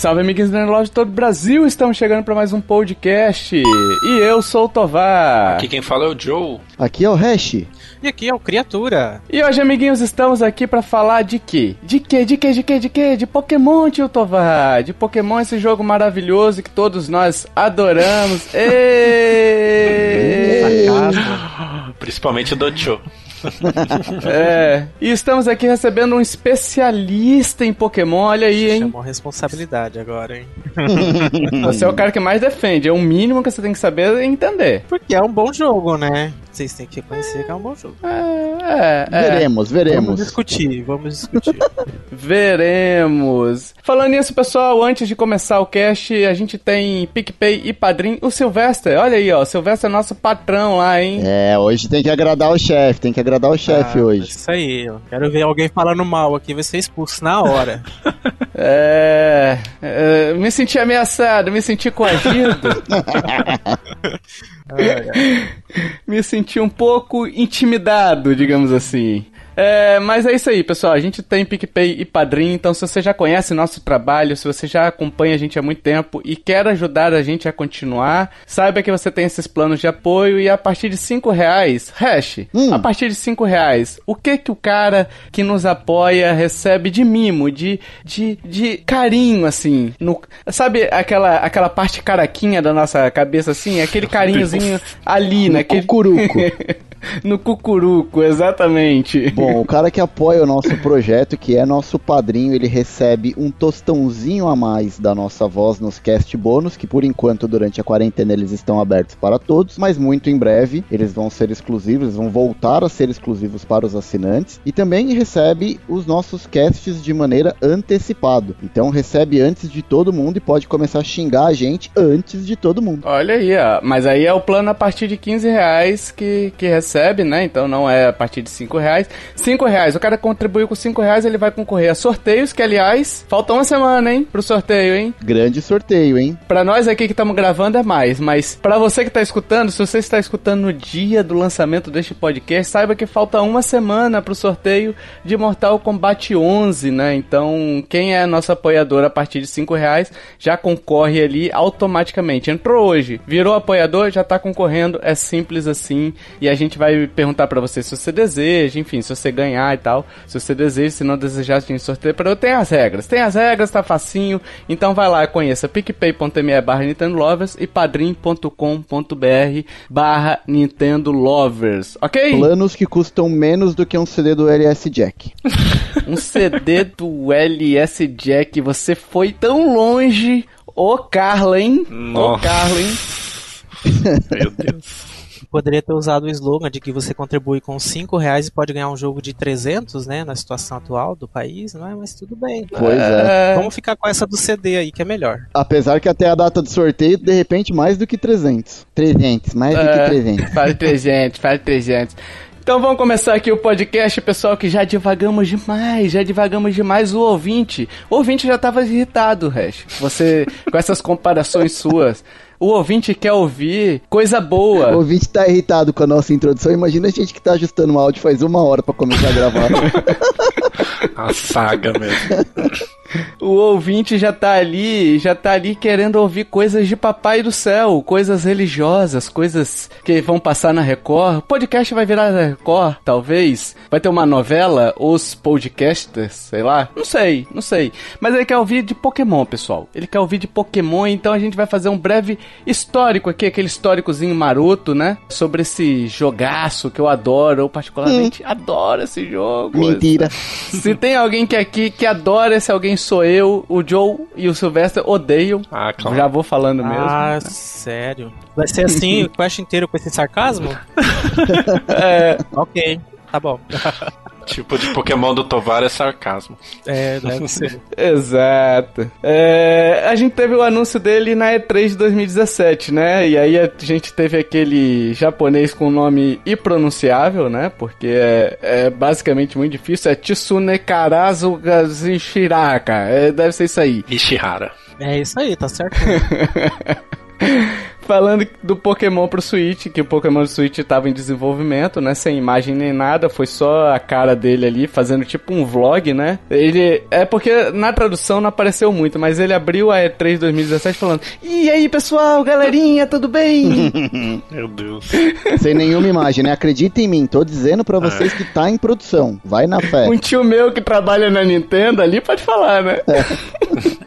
Salve, amiguinhos da loja de todo o Brasil! Estamos chegando para mais um podcast. E eu sou o Tovar. Aqui quem fala é o Joe. Aqui é o Hash. E aqui é o Criatura. E hoje, amiguinhos, estamos aqui para falar de quê? De quê? De quê? De quê? De quê? De Pokémon, tio Tovar. De Pokémon, esse jogo maravilhoso que todos nós adoramos. Êêêê! Principalmente do Joe. É, e estamos aqui recebendo um especialista em Pokémon, olha aí, hein? Chamou responsabilidade agora, hein? Você é o cara que mais defende, é o mínimo que você tem que saber e entender. Porque é um bom jogo, né? Vocês têm que reconhecer que é um bom jogo. É, é, é. Veremos, veremos. Vamos discutir, vamos discutir. veremos. Falando nisso, pessoal, antes de começar o cast, a gente tem PicPay e Padrim. O Sylvester, olha aí, ó. O Sylvester é nosso patrão lá, hein? É, hoje tem que agradar o chefe, tem que agradar o chefe Ah, hoje. Isso aí, eu quero ver alguém falando mal aqui, vai ser expulso na hora. É, é, me senti ameaçado, me senti coagido, me senti um pouco intimidado, digamos assim. É, mas é isso aí, pessoal. A gente tem PicPay e Padrim, então se você já conhece nosso trabalho, se você já acompanha a gente há muito tempo e quer ajudar a gente a continuar, saiba que você tem esses planos de apoio e a partir de 5 reais, hash, Hum. a partir de 5 reais, o que que o cara que nos apoia recebe de mimo, de, de, de carinho, assim, no, sabe aquela, aquela parte caraquinha da nossa cabeça, assim, aquele carinhozinho ali, naquele... Cucuruco. no cucuruco, exatamente. Bom, o cara que apoia o nosso projeto, que é nosso padrinho, ele recebe um tostãozinho a mais da nossa voz nos cast bônus, que por enquanto durante a quarentena eles estão abertos para todos, mas muito em breve eles vão ser exclusivos, eles vão voltar a ser exclusivos para os assinantes e também recebe os nossos casts de maneira antecipada. Então recebe antes de todo mundo e pode começar a xingar a gente antes de todo mundo. Olha aí, ó. Mas aí é o plano a partir de 15 reais que, que recebe, né? Então não é a partir de 5 reais. 5 reais, o cara contribuiu com 5 reais, ele vai concorrer a sorteios, que aliás, falta uma semana, hein? Pro sorteio, hein? Grande sorteio, hein? Pra nós aqui que estamos gravando é mais, mas pra você que tá escutando, se você está escutando no dia do lançamento deste podcast, saiba que falta uma semana pro sorteio de Mortal Kombat 11, né? Então, quem é nosso apoiador a partir de 5 reais já concorre ali automaticamente. Entrou hoje, virou apoiador, já tá concorrendo, é simples assim. E a gente vai perguntar pra você se você deseja, enfim, se você ganhar e tal. Se você deseja, se não desejar, a gente sorteia pra eu. Tem as regras, tem as regras, tá facinho. Então vai lá, conheça picpay.me barra Nintendo Lovers e padrim.com.br barra Nintendo Lovers, ok? Planos que custam menos do que um CD do LS Jack. Um CD do LS Jack, você foi tão longe. Ô Carla, hein? Ô. Carla, hein? Meu Deus. Poderia ter usado o slogan de que você contribui com 5 reais e pode ganhar um jogo de 300, né? Na situação atual do país, não é? Mas tudo bem. Pois é. É, Vamos ficar com essa do CD aí, que é melhor. Apesar que até a data do sorteio, de repente, mais do que 300. 300, mais do que É, 300. Fale 300, fale 300. Então vamos começar aqui o podcast, pessoal, que já divagamos demais, já divagamos demais o ouvinte. O ouvinte já tava irritado, Hash. Você, com essas comparações suas. O ouvinte quer ouvir coisa O boa. ouvinte tá irritado com a nossa introdução. Imagina a gente que tá ajustando o áudio faz uma hora pra começar a gravar. A saga mesmo. O ouvinte já tá ali, já tá ali querendo ouvir coisas de papai do céu, coisas religiosas, coisas que vão passar na Record. O podcast vai virar na Record, talvez. Vai ter uma novela, os podcasters, sei lá. Não sei, não sei. Mas ele quer ouvir de Pokémon, pessoal. Ele quer ouvir de Pokémon, então a gente vai fazer um breve histórico aqui, aquele históricozinho maroto, né? Sobre esse jogaço que eu adoro, eu particularmente adoro esse jogo. Mentira. Se tem alguém que aqui que adora, esse alguém sou eu, o Joe e o Sylvester odeiam. Ah, claro. Já vou falando mesmo. Ah, sério? Vai ser assim o quest inteiro com esse sarcasmo? É, ok, tá bom. Tipo de Pokémon do Tovar é sarcasmo. É, deve ser. exato. É, a gente teve o anúncio dele na E3 de 2017, né? E aí a gente teve aquele japonês com nome impronunciável, né? Porque é, é basicamente muito difícil. É Tsune Karazu Gazishiraka. É, deve ser isso aí. Ishihara. É isso aí, tá certo. falando do Pokémon pro Switch, que o Pokémon do Switch tava em desenvolvimento, né? Sem imagem nem nada, foi só a cara dele ali fazendo tipo um vlog, né? Ele. É porque na tradução não apareceu muito, mas ele abriu a E3 2017 falando: E aí, pessoal, galerinha, tudo bem? Meu Deus. Sem nenhuma imagem, né? Acredita em mim, tô dizendo pra vocês que tá em produção. Vai na fé. um tio meu que trabalha na Nintendo ali pode falar, né?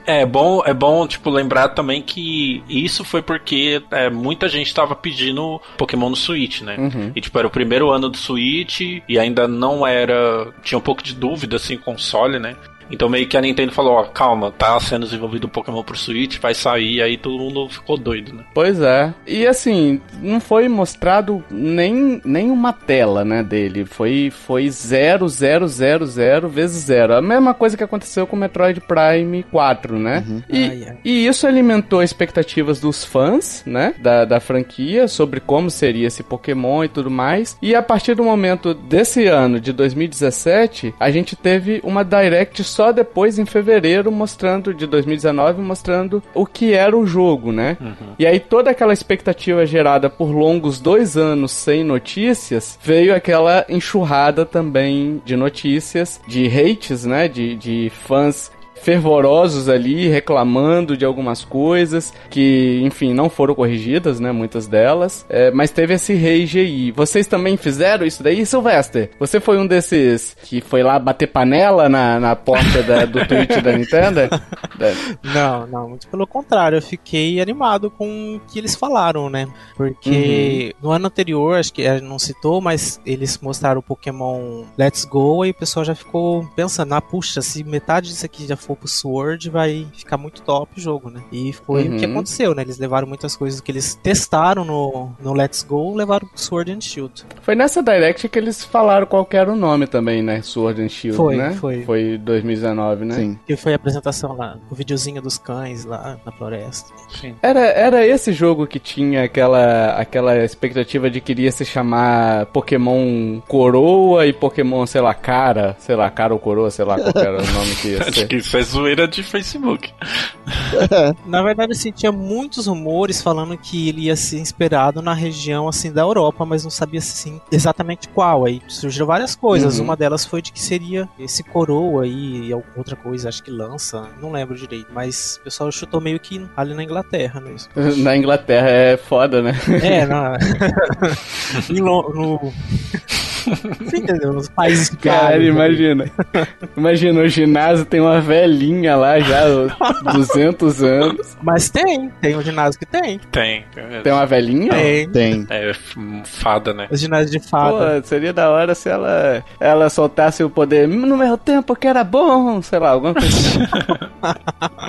É bom, é bom, tipo, lembrar também que isso foi porque é, muita gente tava pedindo Pokémon no Switch, né? Uhum. E, tipo, era o primeiro ano do Switch e ainda não era... Tinha um pouco de dúvida, assim, console, né? Então meio que a Nintendo falou, ó, calma, tá sendo desenvolvido o Pokémon pro Switch, vai sair, aí todo mundo ficou doido, né? Pois é. E assim, não foi mostrado nem, nem uma tela, né, dele. Foi, foi 0, 0, 0, 0 vezes 0. A mesma coisa que aconteceu com o Metroid Prime 4, né? E, Ai, ai. e isso alimentou expectativas dos fãs, né, da, da franquia, sobre como seria esse Pokémon e tudo mais. E a partir do momento desse ano, de 2017, a gente teve uma Direct só depois, em fevereiro, mostrando, de 2019, mostrando o que era o jogo, né? E aí toda aquela expectativa gerada por longos dois anos sem notícias, veio aquela enxurrada também de notícias, de hates, né? De, de fãs fervorosos ali, reclamando de algumas coisas que, enfim, não foram corrigidas, né? Muitas delas. É, mas teve esse rage aí. Vocês também fizeram isso daí, Sylvester? Você foi um desses que foi lá bater panela na, na porta da- do Twitch da Nintendo? Da- Não, não, muito pelo contrário, eu fiquei animado com o que eles falaram, né? Porque no ano anterior, acho que a gente não citou, mas eles mostraram o Pokémon Let's Go e o pessoal já ficou pensando, ah, puxa, se metade disso aqui já for pro Sword, vai ficar muito top o jogo, né? E foi o que Uhum. aconteceu, né? Eles levaram muitas coisas que eles testaram no, no Let's Go, levaram pro Sword and Shield. Foi nessa Direct que eles falaram qual que era o nome também, né? Sword and Shield, Foi, né? foi. Foi 2019, né? Sim. Que foi a apresentação lá, o videozinho dos cães lá na floresta. Sim. Era, era esse jogo que tinha aquela, aquela expectativa de que iria se chamar Pokémon Coroa e Pokémon, sei lá, Cara, sei lá, Cara ou Coroa, sei lá qual que era o nome que ia Acho ser. que isso é zoeira de Facebook. Na verdade, assim, tinha muitos rumores falando que ele ia ser inspirado na região, assim, da Europa, mas não sabia, assim, exatamente qual. Aí surgiram várias coisas. Uhum. Uma delas foi de que seria esse coroa aí, e alguma outra coisa, acho que lança, não lembro direito. Mas o pessoal chutou meio que ali na Inglaterra mesmo. Na Inglaterra é foda, né? É, na... Lo- no... Você entendeu? Nos países Cara, né? imagina. Imagina, o ginásio tem uma velhinha lá já, 200 anos. Mas tem, tem um ginásio que tem. Tem. Tem uma velhinha? Tem. Tem. É fada, né? Os ginásios de Pô, fada. seria da hora se ela, ela soltasse o poder no meu tempo que era bom, sei lá, alguma coisa assim.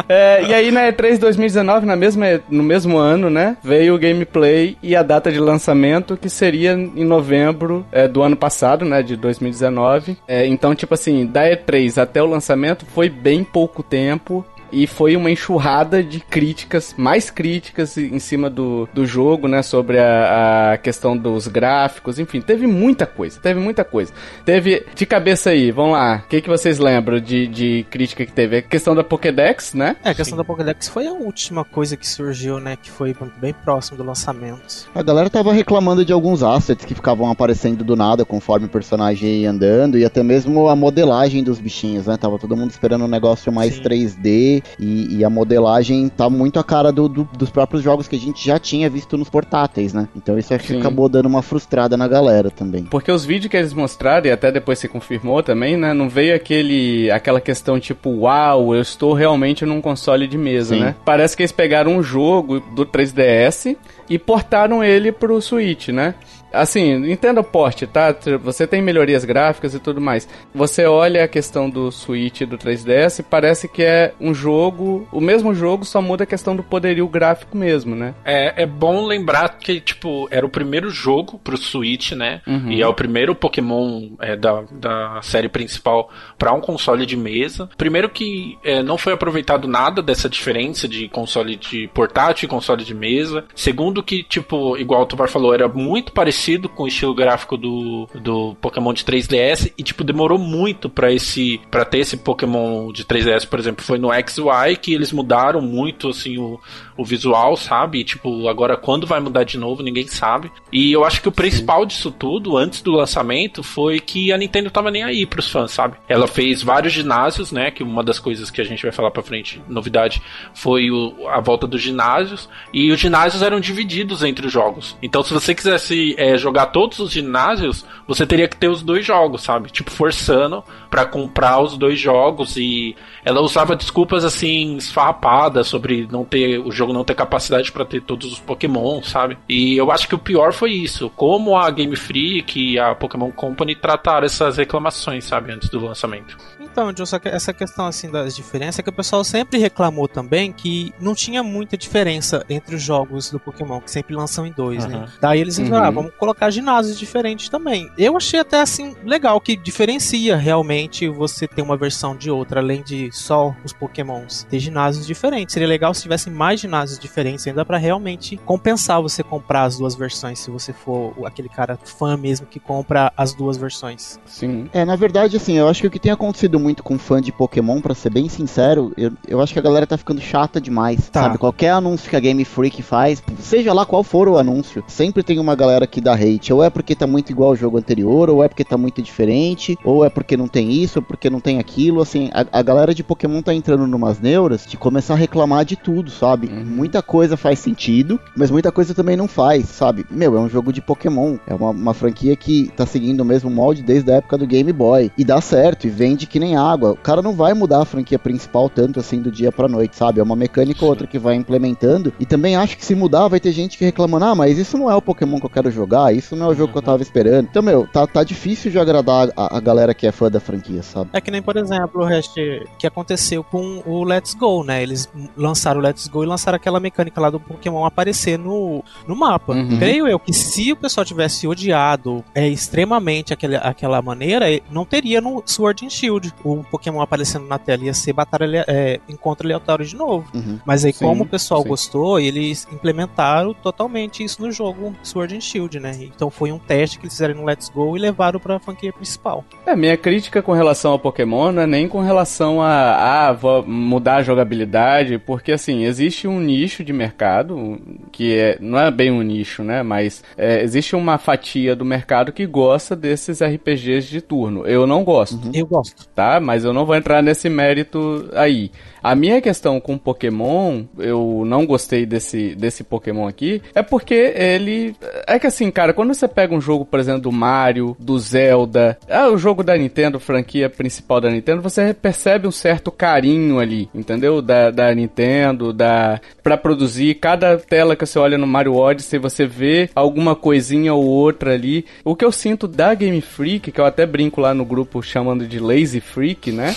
É, e aí na E3 2019, na mesma, no mesmo ano, né, veio o gameplay e a data de lançamento que seria em novembro é, do ano passado, né, de 2019. É, então, tipo assim, da E3 até o lançamento foi bem pouco tempo. E foi uma enxurrada de críticas, mais críticas em cima do, do jogo, né? Sobre a, a questão dos gráficos, enfim, teve muita coisa, teve muita coisa. Teve, de cabeça aí, vamos lá, o que, que vocês lembram de, de crítica que teve? A questão da Pokédex, né? É, a questão da Pokédex foi a última coisa que surgiu, né? Que foi bem próximo do lançamento. A galera tava reclamando de alguns assets que ficavam aparecendo do nada conforme o personagem ia andando e até mesmo a modelagem dos bichinhos, né? Tava todo mundo esperando um negócio mais Sim. 3D e, e a modelagem tá muito a cara do- do- dos próprios jogos que a gente já tinha visto nos portáteis, né? Então isso acho que Sim. acabou dando uma frustrada na galera também. Porque os vídeos que eles mostraram, e até depois se confirmou também, né? Não veio aquele, aquela questão tipo, uau, eu estou realmente num console de mesa, Sim. né? Parece que eles pegaram um jogo do 3DS e portaram ele pro Switch, né? Assim, entenda o porte, tá? Você tem melhorias gráficas e tudo mais. Você olha a questão do Switch e do 3DS, parece que é um jogo, o mesmo jogo, só muda a questão do poderio gráfico mesmo, né? É, é bom lembrar que, tipo, era o primeiro jogo pro Switch, né? Uhum. E é o primeiro Pokémon é, da, da série principal para um console de mesa. Primeiro que é, não foi aproveitado nada dessa diferença de console de portátil e console de mesa. Segundo que, tipo, igual o Tovar falou, era muito parecido com o estilo gráfico do, do Pokémon de 3DS e, tipo, demorou muito para esse para ter esse Pokémon de 3DS, por exemplo, foi no XY que eles mudaram muito, assim, o, o visual, sabe? E, tipo, agora quando vai mudar de novo, ninguém sabe. E eu acho que o principal Sim. disso tudo, antes do lançamento, foi que a Nintendo tava nem aí pros fãs, sabe? Ela fez vários ginásios, né? Que uma das coisas que a gente vai falar pra frente, novidade, foi o, a volta dos ginásios. E os ginásios eram divididos entre os jogos. Então, se você quisesse é, jogar todos os ginásios, você teria que ter os dois jogos, sabe? Tipo, forçando para comprar os dois jogos e ela usava desculpas assim esfarrapadas sobre não ter o jogo não ter capacidade para ter todos os Pokémon, sabe? E eu acho que o pior foi isso, como a Game Freak e a Pokémon Company trataram essas reclamações, sabe, antes do lançamento. Então, John, só que essa questão assim das diferenças é que o pessoal sempre reclamou também que não tinha muita diferença entre os jogos do Pokémon, que sempre lançam em dois, uhum. né? Daí eles uhum. ah, vamos colocar ginásios diferentes também. Eu achei até assim legal que diferencia realmente você ter uma versão de outra, além de só os Pokémons. Ter ginásios diferentes. Seria legal se tivessem mais ginásios diferentes, ainda para realmente compensar você comprar as duas versões, se você for aquele cara fã mesmo que compra as duas versões. Sim. É, na verdade, assim, eu acho que o que tem acontecido muito com fã de Pokémon, para ser bem sincero, eu, eu acho que a galera tá ficando chata demais. Tá. Sabe? Qualquer anúncio que a Game Freak faz, seja lá qual for o anúncio, sempre tem uma galera que dá hate. Ou é porque tá muito igual ao jogo anterior, ou é porque tá muito diferente, ou é porque não tem isso, ou porque não tem aquilo. Assim, a, a galera de Pokémon tá entrando numas neuras de começar a reclamar de tudo, sabe? Uhum. Muita coisa faz sentido, mas muita coisa também não faz, sabe? Meu, é um jogo de Pokémon. É uma, uma franquia que tá seguindo o mesmo molde desde a época do Game Boy. E dá certo, e vende que nem água. O cara não vai mudar a franquia principal tanto assim do dia pra noite, sabe? É uma mecânica ou outra que vai implementando. E também acho que se mudar, vai ter gente que reclamando: ah, mas isso não é o Pokémon que eu quero jogar, isso não é o jogo uhum. que eu tava esperando. Então, meu, tá, tá difícil de agradar a, a galera que é fã da franquia, sabe? É que nem, por exemplo, o resto que aconteceu com o Let's Go, né? Eles lançaram o Let's Go e lançaram aquela mecânica lá do Pokémon aparecer no, no mapa. Uhum. Creio eu que se o pessoal tivesse odiado é, extremamente aquele, aquela maneira, não teria no Sword and Shield o Pokémon aparecendo na tela. Ia ser batalha, é, encontro aleatório de novo. Uhum. Mas aí, sim, como o pessoal sim. gostou, eles implementaram totalmente isso no jogo Sword and Shield, né? Então foi um teste que eles fizeram no Let's Go e levaram pra franquia principal. É, minha crítica com relação ao Pokémon não é nem com relação a, a mudar a jogabilidade, porque assim, existe um nicho de mercado que é, não é bem um nicho, né? Mas é, existe uma fatia do mercado que gosta desses RPGs de turno. Eu não gosto. Uhum. Eu gosto. Tá? Mas eu não vou entrar nesse mérito aí. A minha questão com Pokémon, eu não gostei desse, desse Pokémon aqui, é porque ele. É que assim, cara, quando você pega um jogo, por exemplo, do Mario, do Zelda, é o jogo da Nintendo, franquia principal da Nintendo, você percebe um certo carinho ali, entendeu? Da, da Nintendo, da. pra produzir. Cada tela que você olha no Mario Odyssey, você vê alguma coisinha ou outra ali. O que eu sinto da Game Freak, que eu até brinco lá no grupo chamando de Lazy Freak, né?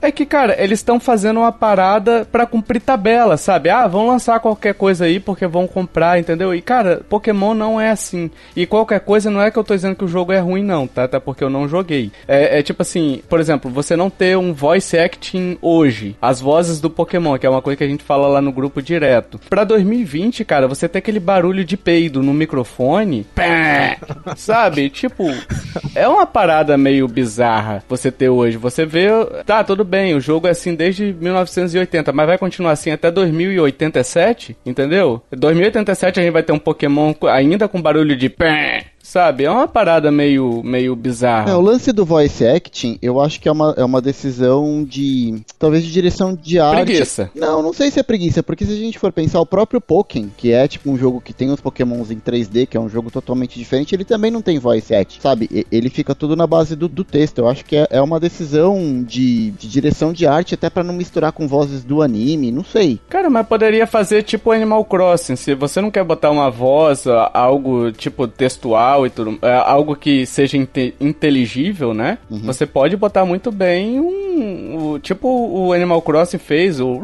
É que, cara, eles estão fazendo uma parada para cumprir tabela, sabe? Ah, vão lançar qualquer coisa aí porque vão comprar, entendeu? E, cara, Pokémon não é assim. E qualquer coisa não é que eu tô dizendo que o jogo é ruim, não, tá? Até porque eu não joguei. É, é tipo assim, por exemplo, você não ter um voice acting hoje, as vozes do Pokémon, que é uma coisa que a gente fala lá no grupo direto. Pra 2020, cara, você ter aquele barulho de peido no microfone, pé, sabe? Tipo, é uma parada meio bizarra você ter hoje. Você vê, tá, tudo bem, o jogo é assim desde 1980, mas vai continuar assim até 2087, entendeu? 2087 a gente vai ter um Pokémon ainda com barulho de pé Sabe? É uma parada meio, meio bizarra. É, o lance do voice acting, eu acho que é uma, é uma decisão de. Talvez de direção de arte. Preguiça. Não, não sei se é preguiça, porque se a gente for pensar, o próprio Pokémon, que é tipo um jogo que tem os Pokémons em 3D, que é um jogo totalmente diferente, ele também não tem voice acting, sabe? Ele fica tudo na base do, do texto. Eu acho que é, é uma decisão de, de direção de arte, até para não misturar com vozes do anime, não sei. Cara, mas poderia fazer tipo Animal Crossing. Se você não quer botar uma voz, algo tipo textual e tudo, é, algo que seja inte inteligível, né? Uhum. Você pode botar muito bem um, um, tipo o Animal Crossing fez, o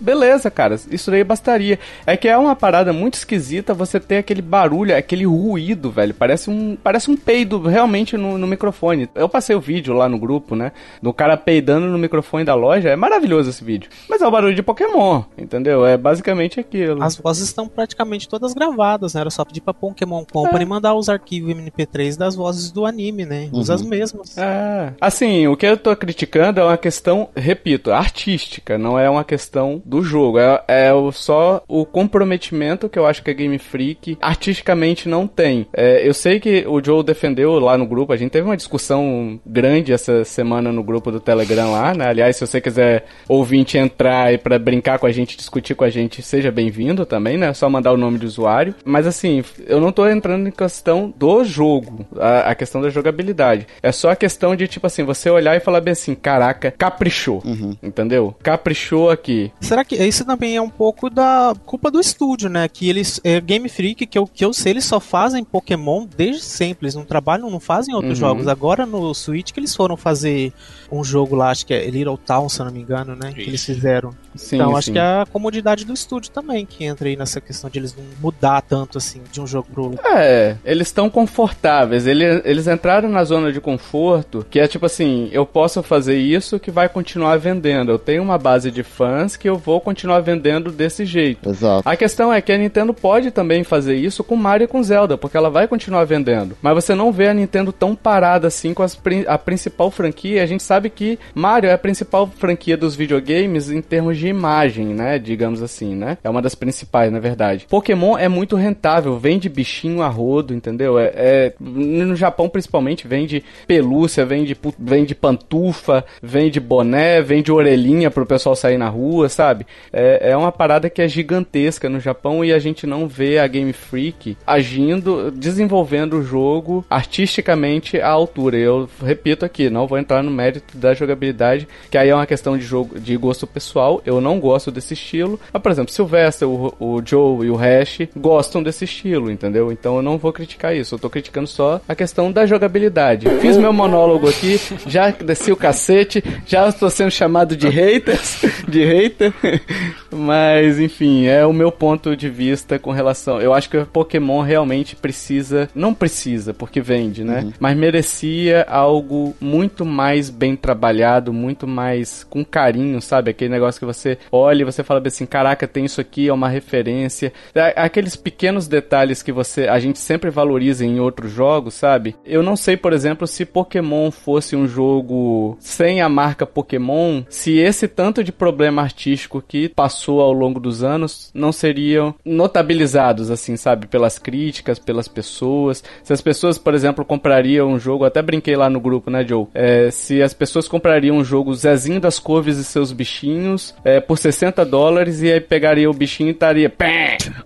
beleza, cara, isso daí bastaria. É que é uma parada muito esquisita você ter aquele barulho, aquele ruído, velho, parece um, parece um peido realmente no, no microfone. Eu passei o vídeo lá no grupo, né, do cara peidando no microfone da loja, é maravilhoso esse vídeo. Mas é o barulho de Pokémon, entendeu? É basicamente aquilo. As vozes estão praticamente todas gravadas, né? Era só pedir pra Pokémon Company é. mandar os arquivos MP3 das vozes do anime, né? Usa uhum. as mesmas. É. Assim, o que eu tô criticando criticando é uma questão, repito, artística, não é uma questão do jogo. É, é só o comprometimento que eu acho que a Game Freak artisticamente não tem. É, eu sei que o Joe defendeu lá no grupo, a gente teve uma discussão grande essa semana no grupo do Telegram lá, né? Aliás, se você quiser ouvinte entrar e para brincar com a gente, discutir com a gente, seja bem-vindo também, né? É só mandar o nome do usuário. Mas assim, eu não tô entrando em questão do jogo, a, a questão da jogabilidade. É só a questão de, tipo assim, você olhar e falar bem assim, caraca, caprichou. Uhum. Entendeu? Caprichou aqui. Será que isso também é um pouco da culpa do estúdio, né? Que eles. É, Game Freak, que eu, que eu sei, eles só fazem Pokémon desde sempre. Eles não trabalham, não fazem outros uhum. jogos. Agora no Switch que eles foram fazer um jogo lá, acho que é Little Town, se eu não me engano, né? Isso. Que eles fizeram. Sim, então, acho sim. que é a comodidade do estúdio também que entra aí nessa questão de eles não mudar tanto assim de um jogo pro outro. É, eles estão confortáveis. Eles, eles entraram na zona de conforto, que é tipo assim, eu posso fazer isso que vai continuar vendendo. Eu tenho uma base de fãs que eu vou continuar vendendo desse jeito. Exato. A questão é que a Nintendo pode também fazer isso com Mario e com Zelda, porque ela vai continuar vendendo. Mas você não vê a Nintendo tão parada assim com as, a principal franquia. A gente sabe que Mario é a principal franquia dos videogames em termos de de imagem, né? Digamos assim, né? É uma das principais, na verdade. Pokémon é muito rentável, vende bichinho a rodo, entendeu? É, é no Japão principalmente vende pelúcia, vende, vende pantufa, vende boné, vende orelhinha pro pessoal sair na rua, sabe? É, é uma parada que é gigantesca no Japão e a gente não vê a Game Freak agindo, desenvolvendo o jogo artisticamente à altura. Eu repito aqui, não vou entrar no mérito da jogabilidade, que aí é uma questão de jogo de gosto pessoal. Eu não gosto desse estilo. Mas, por exemplo, Sylvester, o, o Joe e o Hash gostam desse estilo, entendeu? Então eu não vou criticar isso. Eu tô criticando só a questão da jogabilidade. Fiz meu monólogo aqui, já desci o cacete, já estou sendo chamado de haters, de hater. Mas, enfim, é o meu ponto de vista com relação. Eu acho que o Pokémon realmente precisa. Não precisa, porque vende, né? Uhum. Mas merecia algo muito mais bem trabalhado, muito mais com carinho, sabe? Aquele negócio que você você olha e você fala assim, caraca, tem isso aqui, é uma referência. É, aqueles pequenos detalhes que você a gente sempre valoriza em outros jogos, sabe? Eu não sei, por exemplo, se Pokémon fosse um jogo sem a marca Pokémon, se esse tanto de problema artístico que passou ao longo dos anos não seriam notabilizados, assim, sabe? Pelas críticas, pelas pessoas. Se as pessoas, por exemplo, comprariam um jogo, até brinquei lá no grupo, né, Joe? É, se as pessoas comprariam um jogo Zezinho das Couves e seus bichinhos, é, por 60 dólares e aí pegaria o bichinho e estaria,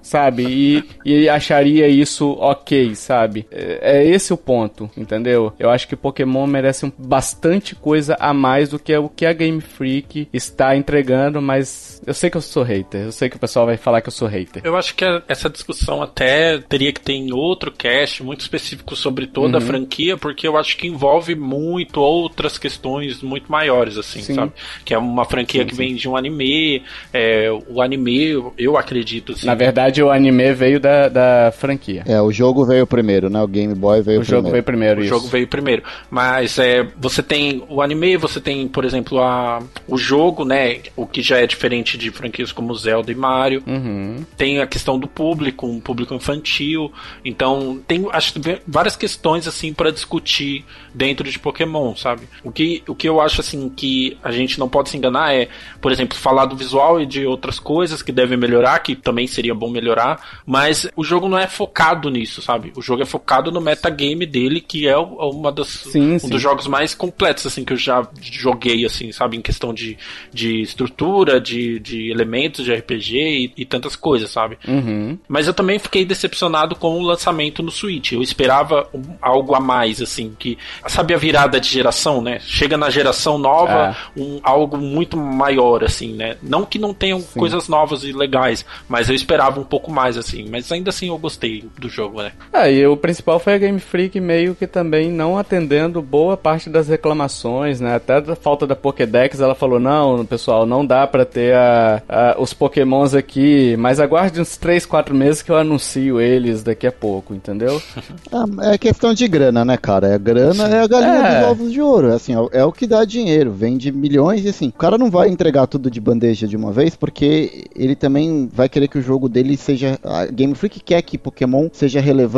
sabe? E, e acharia isso ok, sabe? É, é, esse o ponto, entendeu? Eu acho que Pokémon merece um, bastante coisa a mais do que o que a Game Freak está entregando, mas eu sei que eu sou hater, eu sei que o pessoal vai falar que eu sou hater. Eu acho que essa discussão até teria que ter em outro cast muito específico sobre toda uhum. a franquia, porque eu acho que envolve muito outras questões muito maiores, assim, sim. sabe? Que é uma franquia sim, que sim. vem de um anime anime. É, o anime, eu acredito. Assim. Na verdade, o anime veio da, da franquia. É, o jogo veio primeiro, né? O Game Boy veio o primeiro. O jogo veio primeiro, O isso. jogo veio primeiro. Mas é, você tem o anime, você tem, por exemplo, a, o jogo, né? O que já é diferente de franquias como Zelda e Mario. Uhum. Tem a questão do público, um público infantil. Então, tem acho várias questões assim para discutir dentro de Pokémon, sabe? O que, o que eu acho assim que a gente não pode se enganar é, por exemplo, falar do visual e de outras coisas que devem melhorar, que também seria bom melhorar, mas o jogo não é focado nisso, sabe? O jogo é focado no metagame dele, que é uma das, sim, um sim. dos jogos mais completos, assim, que eu já joguei, assim, sabe? Em questão de, de estrutura, de, de elementos de RPG e, e tantas coisas, sabe? Uhum. Mas eu também fiquei decepcionado com o lançamento no Switch. Eu esperava algo a mais, assim, que sabe a virada de geração, né? Chega na geração nova, é. um, algo muito maior, assim, né? Não que não tenham Sim. coisas novas e legais, mas eu esperava um pouco mais, assim. Mas ainda assim eu gostei do jogo, né? É, e o principal foi a Game Freak meio que também não atendendo boa parte das reclamações, né? Até da falta da Pokédex, ela falou, não, pessoal, não dá para ter a, uh, os pokémons aqui, mas aguarde uns 3, 4 meses que eu anuncio eles daqui a pouco, entendeu? Ah, é questão de grana, né, cara? É grana é a galinha é. dos ovos de ouro. Assim, é, é o que dá dinheiro. Vende milhões e assim, o cara não vai entregar tudo de bandeja de uma vez, porque ele também vai querer que o jogo dele seja. A Game Freak quer que Pokémon seja relevante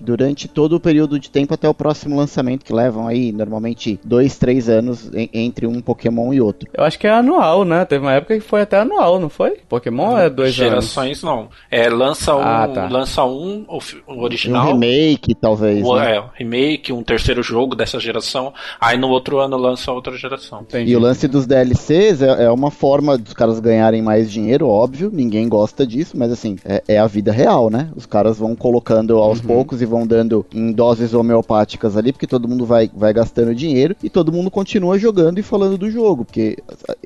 durante todo o período de tempo até o próximo lançamento, que levam aí normalmente dois, três anos entre um Pokémon e outro. Eu acho que é anual, né? Teve uma época que foi até anual, não foi? Pokémon é dois Gerações anos. não. É, lança um, ah, tá. lança um o original. Um remake, talvez. O, né? É, remake, um terceiro jogo dessa geração. Aí no outro ano lança outra geração. Entendi. E o lance dos DLCs é, é, uma forma dos caras ganharem mais dinheiro, óbvio. Ninguém gosta disso, mas assim, é, é a vida real, né? Os caras vão colocando aos uhum. poucos e vão dando em doses homeopáticas ali, porque todo mundo vai, vai gastando dinheiro e todo mundo continua jogando e falando do jogo. Porque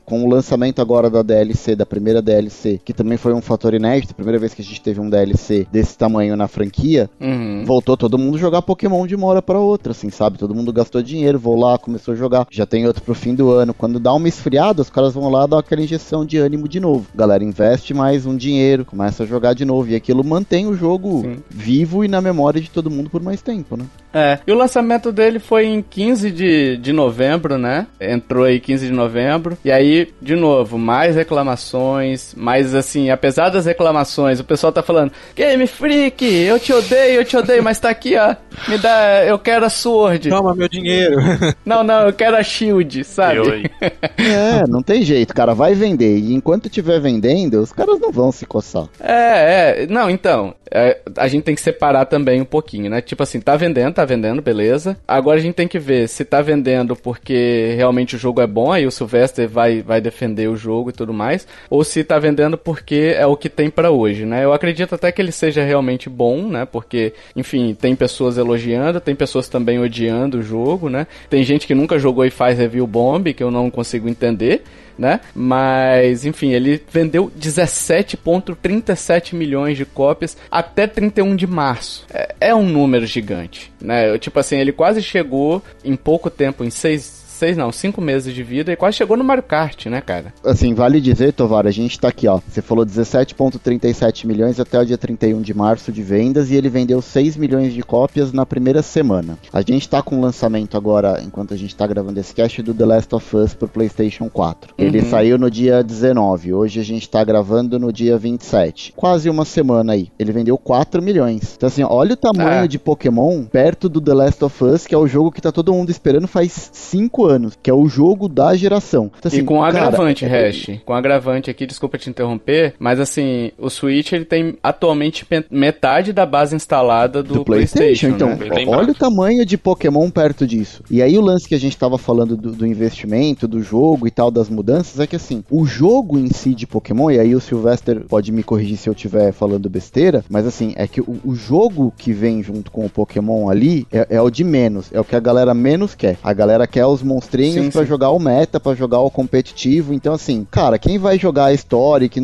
com o lançamento agora da DLC, da primeira DLC, que também foi um fator inédito, primeira vez que a gente teve um DLC desse tamanho na franquia, uhum. voltou todo mundo jogar Pokémon de uma hora pra outra, assim, sabe? Todo mundo gastou dinheiro, vou lá, começou a jogar. Já tem outro pro fim do ano. Quando dá uma esfriada, os caras vão lá dar aquela injeção de ânimo de novo. A galera investe mais um dinheiro, começa a jogar de novo. E aquilo mantém o jogo Sim. vivo e na memória de todo mundo por mais tempo, né? É, e o lançamento dele foi em 15 de, de novembro, né? Entrou aí 15 de novembro. E aí, de novo, mais reclamações, mas assim, apesar das reclamações, o pessoal tá falando: Game Freak, eu te odeio, eu te odeio, mas tá aqui, ó. Me dá, eu quero a Sword. Toma meu dinheiro. Não, não, eu quero a Shield, sabe? Eu, é, não tem jeito, cara, vai vender. E enquanto estiver vendendo, os caras não vão se coçar. É, é, não, então, é, a gente tem que separar também um pouquinho, né? Tipo assim, tá vendendo, tá vendendo, beleza. Agora a gente tem que ver se tá vendendo porque realmente o jogo é bom, aí o Sylvester vai, vai defender o jogo e tudo mais, ou se tá vendendo porque é o que tem para hoje, né? Eu acredito até que ele seja realmente bom, né? Porque, enfim, tem pessoas elogiando, tem pessoas também odiando o jogo, né? Tem gente que nunca jogou e faz review bomb, que eu não consigo entender né? Mas, enfim, ele vendeu 17,37 milhões de cópias até 31 de março. É, é um número gigante, né? Tipo assim, ele quase chegou em pouco tempo, em seis seis não, cinco meses de vida e quase chegou no Mario Kart, né, cara? Assim, vale dizer, Tovar, a gente tá aqui, ó. Você falou 17,37 milhões até o dia 31 de março de vendas e ele vendeu 6 milhões de cópias na primeira semana. A gente tá com o lançamento agora, enquanto a gente tá gravando esse cast, do The Last of Us pro PlayStation 4. Uhum. Ele saiu no dia 19, hoje a gente tá gravando no dia 27. Quase uma semana aí. Ele vendeu 4 milhões. Então, assim, olha o tamanho é. de Pokémon perto do The Last of Us, que é o jogo que tá todo mundo esperando faz 5 anos anos, que é o jogo da geração. Então, assim, e com agravante, cara, é Hash, com agravante aqui, desculpa te interromper, mas assim, o Switch ele tem atualmente metade da base instalada do, do PlayStation. PlayStation então, né? olha o tamanho de Pokémon perto disso. E aí o lance que a gente estava falando do, do, investimento, do jogo e tal, das mudanças, é que assim, o jogo em si de Pokémon, e aí o Sylvester pode me corrigir se eu estiver falando besteira, mas assim, é que o, o, jogo que vem junto com o Pokémon ali é, é, o de menos, é o que a galera menos quer. A galera quer os monstrinhos para jogar o meta, para jogar o competitivo. Então, assim, cara, quem vai jogar a história que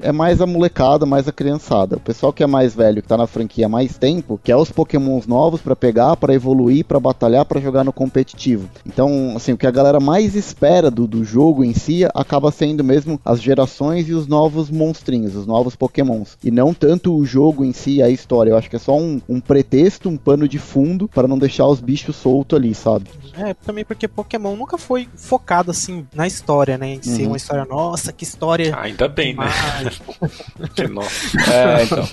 é mais a molecada, mais a criançada. O pessoal que é mais velho, que tá na franquia há mais tempo, quer os pokémons novos para pegar, para evoluir, para batalhar, para jogar no competitivo. Então, assim, o que a galera mais espera do, do jogo em si acaba sendo mesmo as gerações e os novos monstrinhos, os novos pokémons. E não tanto o jogo em si, a história. Eu acho que é só um, um pretexto, um pano de fundo para não deixar os bichos soltos ali, sabe? É, também porque Pokémon nunca foi focado assim na história, né? Em ser uhum. uma história, nossa, que história. Ah, ainda bem, né? que nossa. É, então.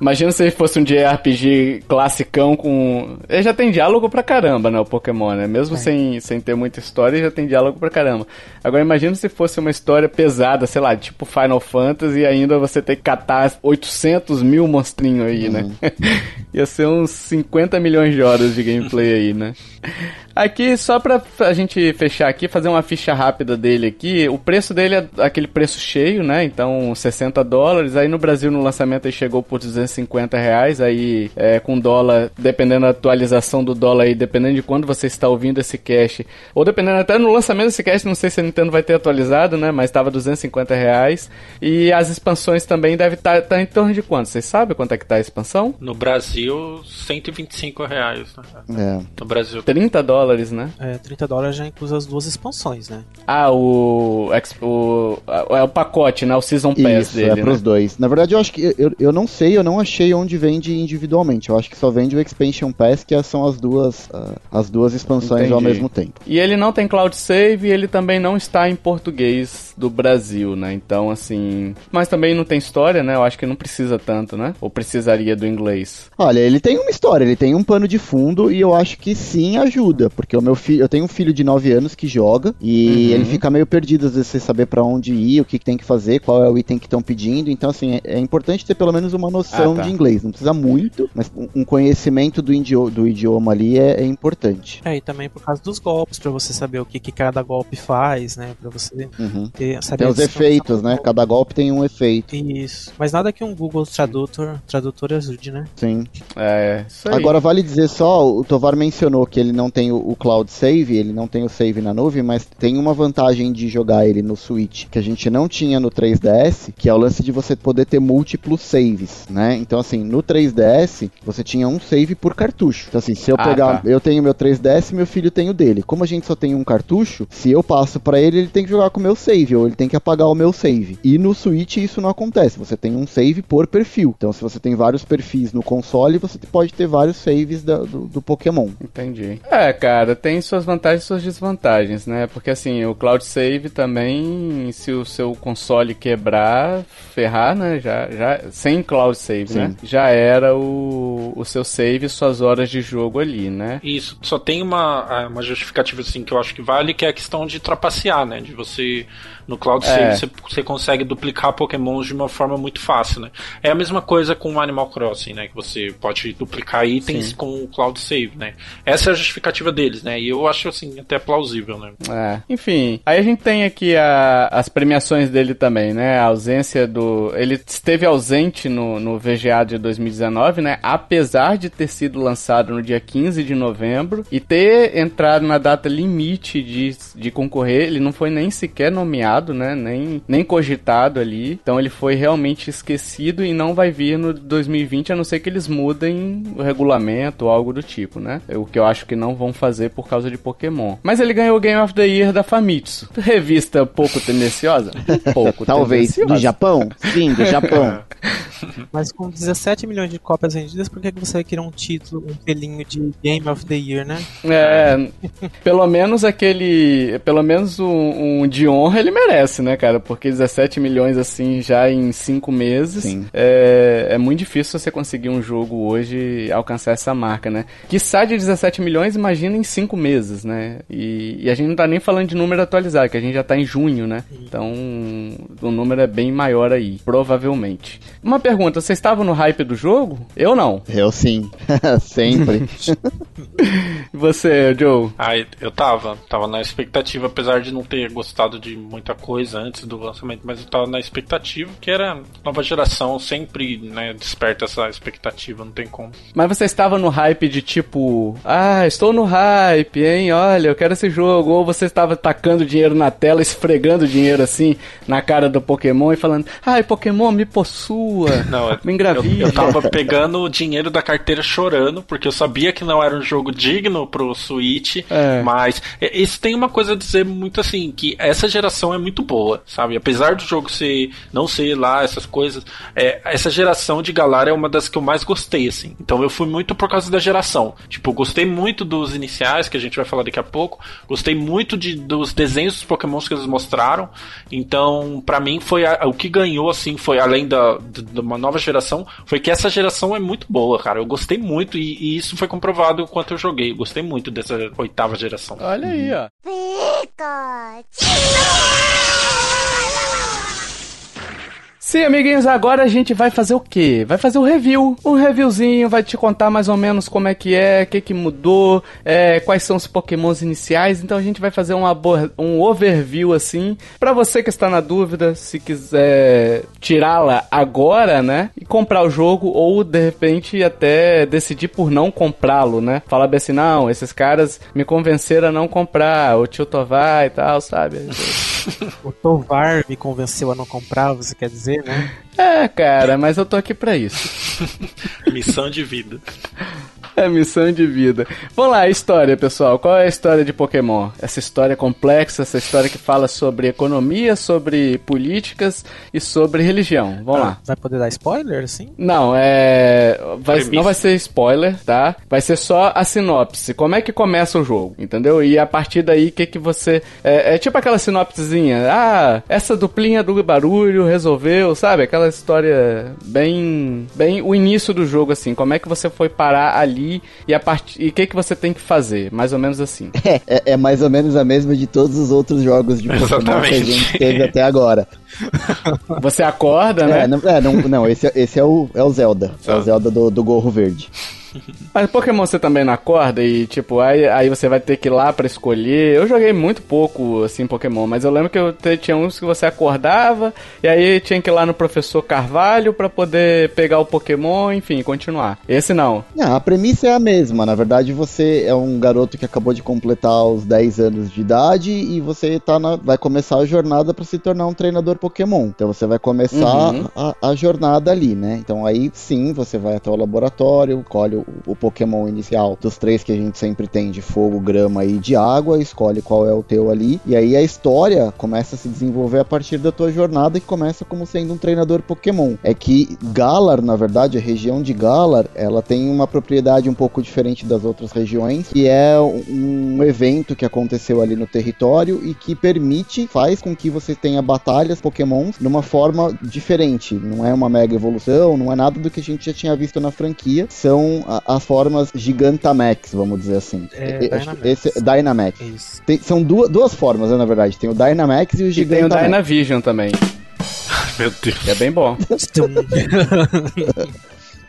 Imagina se fosse um JRPG classicão com. Ele já tem diálogo pra caramba, né? O Pokémon, né? Mesmo é. sem, sem ter muita história, já tem diálogo pra caramba. Agora imagina se fosse uma história pesada, sei lá, tipo Final Fantasy e ainda você ter que catar 800 mil monstrinhos aí, né? uhum. né? Ia ser uns 50 milhões de horas de gameplay aí, né? Aqui, só pra a gente fechar aqui, fazer uma ficha rápida dele aqui, o preço dele é aquele preço cheio, né? Então, 60 dólares. Aí no Brasil, no lançamento, ele chegou por 250 reais. Aí, é, com dólar, dependendo da atualização do dólar aí, dependendo de quando você está ouvindo esse cache, ou dependendo até no lançamento desse cache, não sei se a Nintendo vai ter atualizado, né? Mas estava 250 reais. E as expansões também devem estar tá, tá em torno de quanto? Vocês sabem quanto é que tá a expansão? No Brasil, 125 reais. Né? É. No Brasil. 30 dólares dólares, né? É, 30 dólares já inclui as duas expansões, né? Ah, o. o é o pacote, né? O Season Pass Isso, dele. é né? pros dois. Na verdade, eu acho que. Eu, eu não sei, eu não achei onde vende individualmente. Eu acho que só vende o Expansion Pass, que são as duas, uh, as duas expansões Entendi. ao mesmo tempo. E ele não tem cloud save e ele também não está em português do Brasil, né? Então, assim. Mas também não tem história, né? Eu acho que não precisa tanto, né? Ou precisaria do inglês. Olha, ele tem uma história, ele tem um pano de fundo e eu acho que sim ajuda, porque o meu filho, eu tenho um filho de 9 anos que joga e Uhum. ele fica meio perdido às vezes sem saber pra onde ir, o que, que tem que fazer, qual é o item que estão pedindo. Então, assim, é, é importante ter pelo menos uma noção Ah, tá. de inglês. Não precisa muito, mas um- um conhecimento do, indio- do idioma ali é, é importante. É, e também por causa dos golpes, pra você saber o que, que cada golpe faz, né? Pra você Uhum. ter, saber Tem a os efeitos, né? golpe. Cada golpe tem um efeito. Isso. Mas nada que um Google Tradutor, tradutor ajude, né? Sim. É, isso aí. Agora vale dizer só, o Tovar mencionou que ele não tem o, o cloud save, ele não tem o save na nuvem, mas tem uma vantagem de jogar ele no Switch que a gente não tinha no 3DS, que é o lance de você poder ter múltiplos saves, né? Então assim, no 3DS você tinha um save por cartucho. Então assim, se eu Ah, pegar, tá. eu tenho meu 3DS, meu filho tem o dele. Como a gente só tem um cartucho, se eu passo pra ele, ele tem que jogar com o meu save ou ele tem que apagar o meu save. E no Switch isso não acontece. Você tem um save por perfil. Então se você tem vários perfis no console, você pode ter vários saves da- do, do Pokémon. Entendi. É, cara, tem suas vantagens e suas desvantagens, né? Porque assim, o cloud save também, se o seu console quebrar, ferrar, né? Já, já, sem cloud save, né? Já era o, o seu save e suas horas de jogo ali, né? Isso, só tem uma, ah, uma justificativa assim que eu acho que vale, que é a questão de trapacear, né? De você, no Cloud Save, É. você, você consegue duplicar pokémons de uma forma muito fácil, né? É a mesma coisa com o Animal Crossing, né? Que você pode duplicar itens Sim. com o Cloud Save, né? Essa é a justificativa deles, né? E eu acho, assim, até plausível, né? É. Enfim, aí a gente tem aqui a- as premiações dele também, né? A ausência do. Ele esteve ausente no, no VGA de 2019, né? Apesar de ter sido lançado no dia 15 de novembro e ter entrado na data limite de, de concorrer, ele não foi nem sequer nomeado, né? Nem, nem cogitado ali. Então ele foi realmente esquecido e não vai vir no 2020, a não ser que eles mudem o regulamento ou algo do tipo, né? O que eu acho que não vão fazer por causa de Pokémon. Mas ele ganhou o Game of the Year da Famitsu. Revista pouco tendenciosa? Pouco Talvez tendenciosa. do Japão? Sim, do Japão. Mas com 17 milhões de cópias vendidas, por que que você vai querer um título, um pelinho de Game of the Year, né? É, pelo menos aquele. Pelo menos um, um de honra ele merece, né, cara? Porque 17 milhões assim já em 5 meses. Sim. É, é muito difícil você conseguir um jogo hoje alcançar essa marca, né? Que sai de 17 milhões, imagina em 5 meses, né? E, e a gente não tá nem falando de número atualizado, que a gente já tá em junho, né? Então o número é bem maior aí, provavelmente. Uma pergunta, você estava no hype do jogo? Eu não. Eu sim. Sempre. E você, Joe? Ah, eu tava, tava na expectativa, apesar de não ter gostado de muita coisa antes do lançamento, mas eu tava na expectativa, que era nova geração, sempre, né, desperta essa expectativa, não tem como. Mas você estava no hype de tipo, ah, estou no hype, hein? Olha, eu quero esse jogo. Ou você estava tacando dinheiro na tela, esfregando dinheiro assim na cara do Pokémon e falando, ai, Pokémon, me possua, Não, eu, me engravide. eu, eu tava pegando o dinheiro da carteira chorando, porque eu sabia que não era um jogo digno pro Switch, É. mas isso tem uma coisa a dizer muito assim, que essa geração é muito boa, sabe? Apesar do jogo ser não ser lá essas coisas, é, essa geração de Galar é uma das que eu mais gostei, assim. Então eu fui muito por causa da geração. Tipo, gostei muito dos iniciais, que a gente vai falar daqui a pouco, gostei muito de, dos desenhos dos Pokémons que eles mostraram, então pra mim foi a- o que ganhou, assim, foi além da, de, de uma nova geração, foi que essa geração é muito boa, cara. Eu gostei muito e, e isso foi comprovado enquanto eu joguei. Eu gostei muito dessa oitava geração. Olha aí, ó. Sim, amiguinhos, agora a gente vai fazer o quê? Vai fazer o review. Um reviewzinho, vai te contar mais ou menos como é que é, o que que mudou, é, quais são os pokémons iniciais. Então a gente vai fazer um, abor- um overview assim. Pra você que está na dúvida, se quiser tirá-la agora, né? E comprar o jogo, ou de repente até decidir por não comprá-lo, né? Falar bem assim, não, esses caras me convenceram a não comprar, o tio Tovar e tal, sabe? O Tovar me convenceu a não comprar, você quer dizer, né? É, cara, mas eu tô aqui pra isso. Missão de vida. É missão de vida. Vamos lá, história, pessoal. Qual é a história de Pokémon? Essa história complexa, essa história que fala sobre economia, sobre políticas e sobre religião. Vamos lá. Vai poder dar spoiler, assim? Não, é. Vai, não vai ser spoiler, tá? Vai ser só a sinopse. Como é que começa o jogo, entendeu? E a partir daí, o que que você. É, é tipo aquela sinopsezinha. Ah, essa duplinha do barulho resolveu, sabe? Aquela história bem. Bem o início do jogo, assim. Como é que você foi parar ali e a partir. E o que que você tem que fazer? Mais ou menos assim. É, é, é mais ou menos a mesma de todos os outros jogos de Pokémon que a gente teve até agora. Você acorda, né? É, não, é, não, não, esse, é- esse é, o, é o Zelda. É o Zelda. Zelda do, do gorro verde. Mas Pokémon você também não acorda e, tipo, aí, aí você vai ter que ir lá pra escolher. Eu joguei muito pouco, assim, Pokémon, mas eu lembro que eu tinha uns que você acordava e aí tinha que ir lá no professor Carvalho pra poder pegar o Pokémon, enfim, continuar. Esse não. Não, a premissa é a mesma. Na verdade, você é um garoto que acabou de completar os 10 anos de idade e você tá na- vai começar a jornada para se tornar um treinador Pokémon. Então você vai começar Uhum. a, a jornada ali, né? Então aí sim, você vai até o laboratório, colhe o, Pokémon inicial dos três que a gente sempre tem de fogo, grama e de água, escolhe qual é o teu ali. E aí a história começa a se desenvolver a partir da tua jornada que começa como sendo um treinador Pokémon. É que Galar, na verdade, a região de Galar, ela tem uma propriedade um pouco diferente das outras regiões, que é um evento que aconteceu ali no território e que permite, faz com que você tenha batalhas Pokémons numa forma diferente. Não é uma mega evolução, não é nada do que a gente já tinha visto na franquia. São a- as formas Gigantamax, vamos dizer assim. É, E- Dynamax. esse, Dynamax. Isso. Tem- são duas, duas formas, né, na verdade. Tem o Dynamax e o E tem o Gigantamax. Dynavision também, Meu Deus. é bem bom.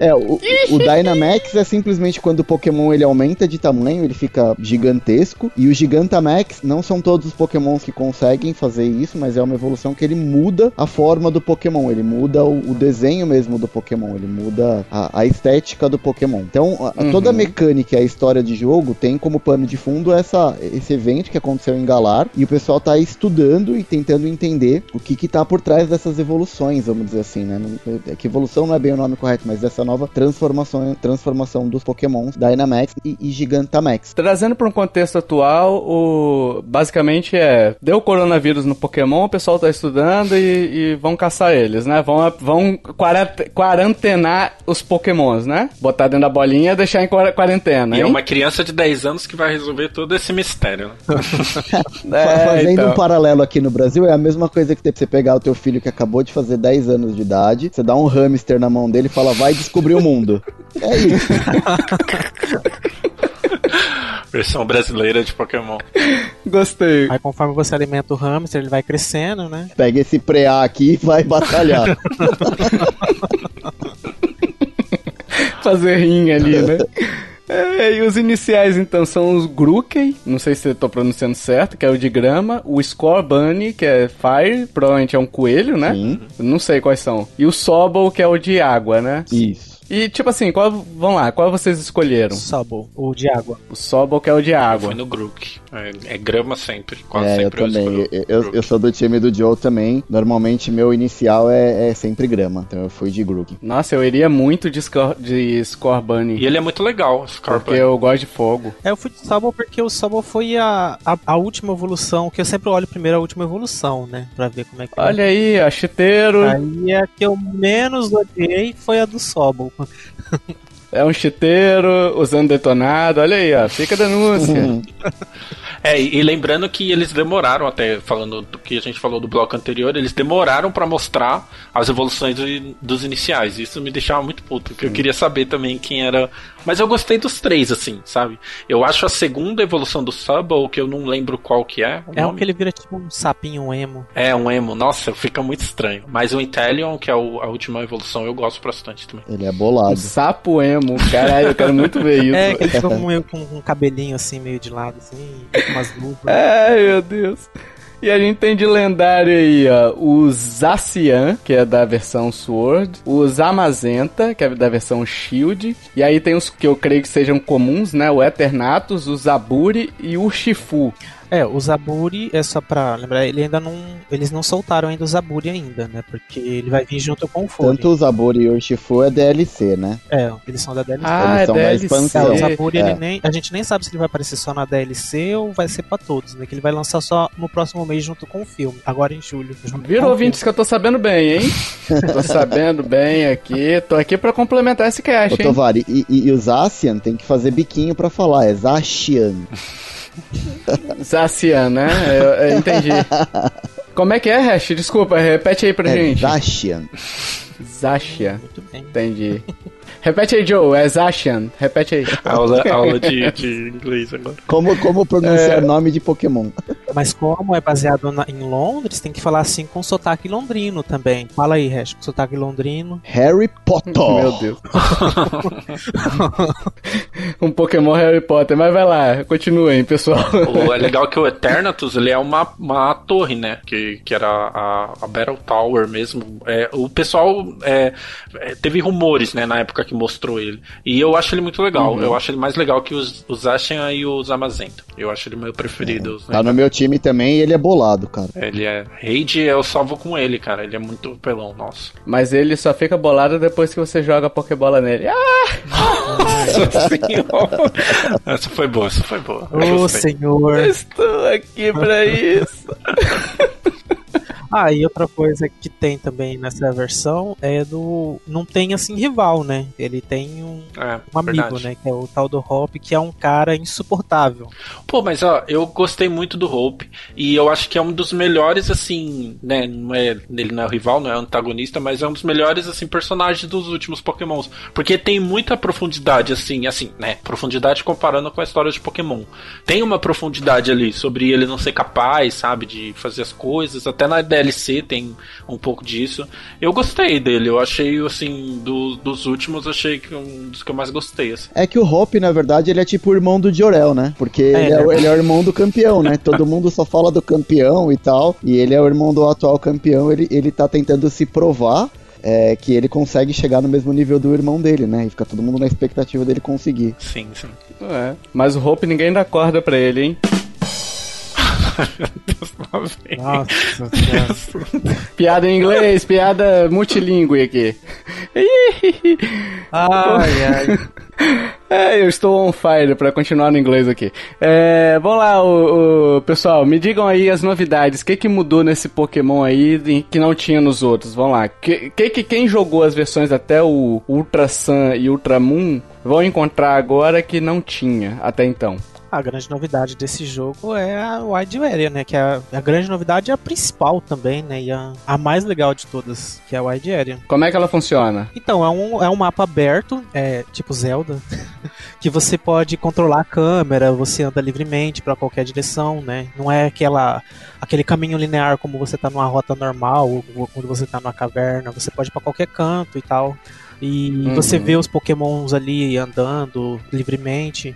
É, o, o Dynamax é simplesmente quando o Pokémon ele aumenta de tamanho, ele fica gigantesco. E o Gigantamax não são todos os Pokémons que conseguem fazer isso, mas é uma evolução que ele muda a forma do Pokémon, ele muda o, o desenho mesmo do Pokémon, ele muda a, a estética do Pokémon. Então, a- Uhum. toda a mecânica e a história de jogo tem como pano de fundo essa, esse evento que aconteceu em Galar. E o pessoal tá estudando e tentando entender o que que tá por trás dessas evoluções, vamos dizer assim, né? Não- É que evolução não é bem o nome correto, mas dessa nova transformação, transformação dos Pokémons Dynamax e, e Gigantamax. Trazendo para um contexto atual, o basicamente é deu coronavírus no Pokémon, o pessoal tá estudando e, e vão caçar eles, né? Vão, vão quarante- quarantenar os Pokémons, né? Botar dentro da bolinha e deixar em quar- quarentena. E é uma criança de 10 anos que vai resolver todo esse mistério. né? É, Fazendo então. um paralelo aqui no Brasil, é a mesma coisa que você pegar o teu filho que acabou de fazer 10 anos de idade, você dá um hamster na mão dele e fala, vai descobrir o mundo. É isso. Versão brasileira de Pokémon. Gostei. Aí conforme você alimenta o hamster, ele vai crescendo, né? Pega esse preá aqui e vai batalhar. Fazer rinha ali, né? É, e os iniciais, então, são os Grookey, não sei se eu tô pronunciando certo, que é o de grama, o Scorbunny, que é Fire, provavelmente é um coelho, né? Sim. Não sei quais são. E o Sobol, que é o de água, né? Isso. E, tipo assim, qual, vamos lá, qual vocês escolheram? Sabo, o de água. O Sobol, que é o de Eu água. fui no Grook. É, é grama sempre. Quase É, eu sempre também. Eu, eu, eu sou do time do Joe também. Normalmente meu inicial é, é sempre grama, então eu fui de Grook. Nossa, eu iria muito de, Scor de Scorbunny, E ele é muito legal, porque Scorpion. eu gosto de fogo. É, eu fui de Sabo porque o Sabo foi a, a, a última evolução, que eu sempre olho primeiro a última evolução, né? Pra ver como é que Olha aí, ó, chiteiro, Aí a que eu menos odiei foi a do Sobol. É um chiteiro usando detonado, olha aí, ó, fica a denúncia. É, e, lembrando que eles demoraram até, falando do que a gente falou do bloco anterior, eles demoraram pra mostrar as evoluções do- dos iniciais. Isso me deixava muito puto, porque eu queria saber também quem era. Mas eu gostei dos três, assim, sabe? Eu acho a segunda evolução do Subble, que eu não lembro qual que é. O É um nome. que ele vira tipo um sapinho um emo. É, um emo. Nossa, fica muito estranho. Mas o Intellion, que é o- a última evolução, eu gosto bastante também. Ele é Um bolado. sapo emo, caralho, eu quero muito ver isso. É, que ele fica com, meio, com um cabelinho assim, meio de lado, assim, umas. Ai, meu Deus. E a gente tem de lendário aí, ó, o Zacian, que é da versão Sword, o Zamazenta, que é da versão Shield, e aí tem os que eu creio que sejam comuns, né, o Eternatus, o Zaburi e o Shifu. É, o Zaburi, é só pra lembrar, ele ainda não. Eles não soltaram ainda o Zaburi ainda, né? Porque ele vai vir junto com o Fone. Tanto o Zaburi e o Urshifu é DLC, né? É, eles são da DLC. Ah, Eles é são da DLC. expansão. É, o Zaburi, É. ele nem, a gente nem sabe se ele vai aparecer só na DLC ou vai ser pra todos, né? Que ele vai lançar só no próximo mês junto com o filme, agora em julho. Viram ouvintes que eu tô sabendo bem, hein? tô sabendo bem aqui. Tô aqui pra complementar esse Ô, cast, hein? Tovari, e, e, e o Zacian tem que fazer biquinho pra falar, é Zacian. Zacian, né? Eu, eu entendi. Como é que é, Hash? Desculpa, repete aí pra É gente. Zacian. Zacian. Muito bem. Entendi. Repete aí, Joe. É Zacian. Repete aí. Aula, aula de, de inglês agora. Como, como pronunciar É. nome de Pokémon? Mas como é baseado na- em Londres, tem que falar assim com sotaque londrino também. Fala aí, Hash, com sotaque londrino. Harry Potter. Meu Deus. um Pokémon Harry Potter. Mas vai lá, continuem, pessoal. O- é legal que o Eternatus, ele é uma, uma torre, né? Que, que era a, a Battle Tower mesmo. É, o pessoal é, é, teve rumores, né, na época que mostrou ele. E eu acho ele muito legal. Uhum. Eu acho ele mais legal que os, os Ashen e os Amazenta. Eu acho ele meu preferido. né? Tá no meu time também e ele é bolado, cara. Ele é. Raid eu salvo com ele, cara. Ele é muito pelão, nossa. Mas ele só fica bolado depois que você joga a Pokébola nele. Ah, Nossa senhora. Essa foi boa, essa foi boa. Eu Ô, gostei. senhor. estou aqui pra isso. Ah, e outra coisa que tem também nessa versão é do. Não tem assim rival, né? Ele tem um, É, um amigo, verdade. né? Que é o tal do Hop, que é um cara insuportável. Pô, mas ó, eu gostei muito do Hope e eu acho que é um dos melhores, assim, né? Não é, ele não é o rival, não é o antagonista, mas é um dos melhores, assim, personagens dos últimos Pokémons. Porque tem muita profundidade, assim, assim, né? Profundidade comparando com a história de Pokémon. Tem uma profundidade ali sobre ele não ser capaz, sabe, de fazer as coisas. Até na DLC tem um pouco disso. Eu gostei dele, eu achei, assim, do- dos últimos, achei que um dos que eu mais gostei, assim. É que o Hop, na verdade, ele é tipo o irmão do Jorel, né? Porque É, ele, é, o- né? ele é o irmão do campeão, né? Todo mundo só fala do campeão e tal. E ele é o irmão do atual campeão. Ele, ele tá tentando se provar é, que ele consegue chegar no mesmo nível do irmão dele, né? E fica todo mundo na expectativa dele conseguir. Sim, sim. É. Mas o Hope ninguém dá corda pra ele, hein? Nossa. Piada em inglês, piada multilingüe aqui. Ai, ai. É, eu estou on fire pra continuar no inglês aqui. É, vamos lá, o, o- pessoal, me digam aí as novidades. O que, que mudou nesse Pokémon aí que não tinha nos outros? Vamos lá. Que, que quem jogou as versões até o Ultra Sun e Ultra Moon vão encontrar agora que não tinha até então? A grande novidade desse jogo é a Wide Area, né? Que é a, a grande novidade é a principal também, né? E a, a mais legal de todas, que é a Wide Area. Como é que ela funciona? Então, é um, é um mapa aberto, é tipo Zelda, que você pode controlar a câmera, você anda livremente pra qualquer direção, né? Não é aquela aquele caminho linear como você tá numa rota normal, ou, quando você tá numa caverna, você pode ir pra qualquer canto e tal. E Uhum. você vê os pokémons ali andando livremente.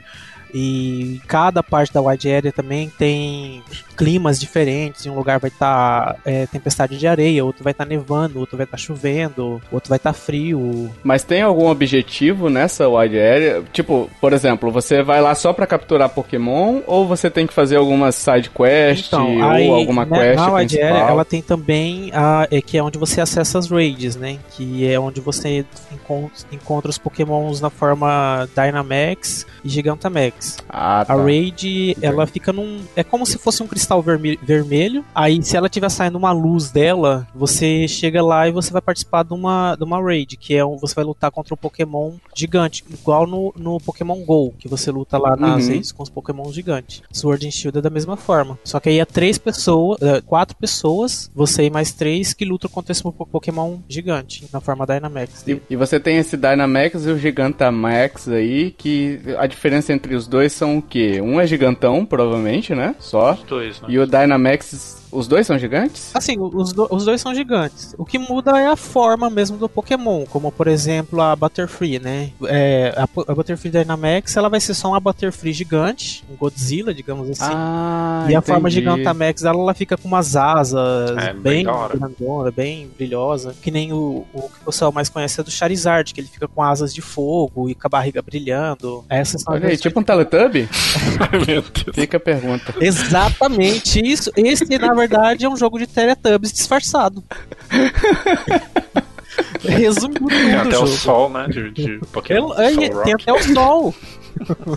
E cada parte da wide area também tem climas diferentes. Em um lugar vai estar tempestade de areia, outro vai estar nevando, outro vai estar chovendo, outro vai estar frio. Mas tem algum objetivo nessa wide area? Tipo, por exemplo, você vai lá só pra capturar Pokémon ou você tem que fazer alguma side quest ou alguma né, quest na wide principal? area, ela tem também a é, que é onde você acessa as raids, né? Que é onde você encon- encontra os Pokémons na forma Dynamax e Gigantamax. Ah, tá. A raid, ela fica num. É como se fosse um cristal verme- vermelho. Aí, se ela tiver saindo uma luz dela, você chega lá e você vai participar de uma, de uma raid, que é um, você vai lutar contra um Pokémon gigante, igual no, no Pokémon GO, que você luta lá nas Uhum. raids com os Pokémon gigantes. Sword and Shield é da mesma forma. Só que aí é três pessoas, é, quatro pessoas, você e mais três, que lutam contra esse po- Pokémon gigante, na forma Dynamax. E, e você tem esse Dynamax e o Gigantamax aí, que a diferença entre os dois são o quê? Um é gigantão, provavelmente, né? Só. Os dois, né? E o Dynamax, Os dois são gigantes? Assim, os, do, os dois são gigantes. O que muda é a forma mesmo do Pokémon, como por exemplo a Butterfree, né? É, a, a Butterfree Dynamax ela vai ser só uma Butterfree gigante, um Godzilla, digamos assim. Ah, e a entendi. forma Gigantamax ela, ela fica com umas asas É, bem grandona, bem brilhosa. Que nem o, o que o pessoal mais conhece é do Charizard, que ele fica com asas de fogo e com a barriga brilhando. Essas são Olha aí, tipo um Teletubby? Fica a pergunta. Exatamente isso. Esse, na verdade, é um jogo de Teletubbies disfarçado. Resumindo Tem tudo até o sol, né? De, de Pokémon. É, tem até o sol.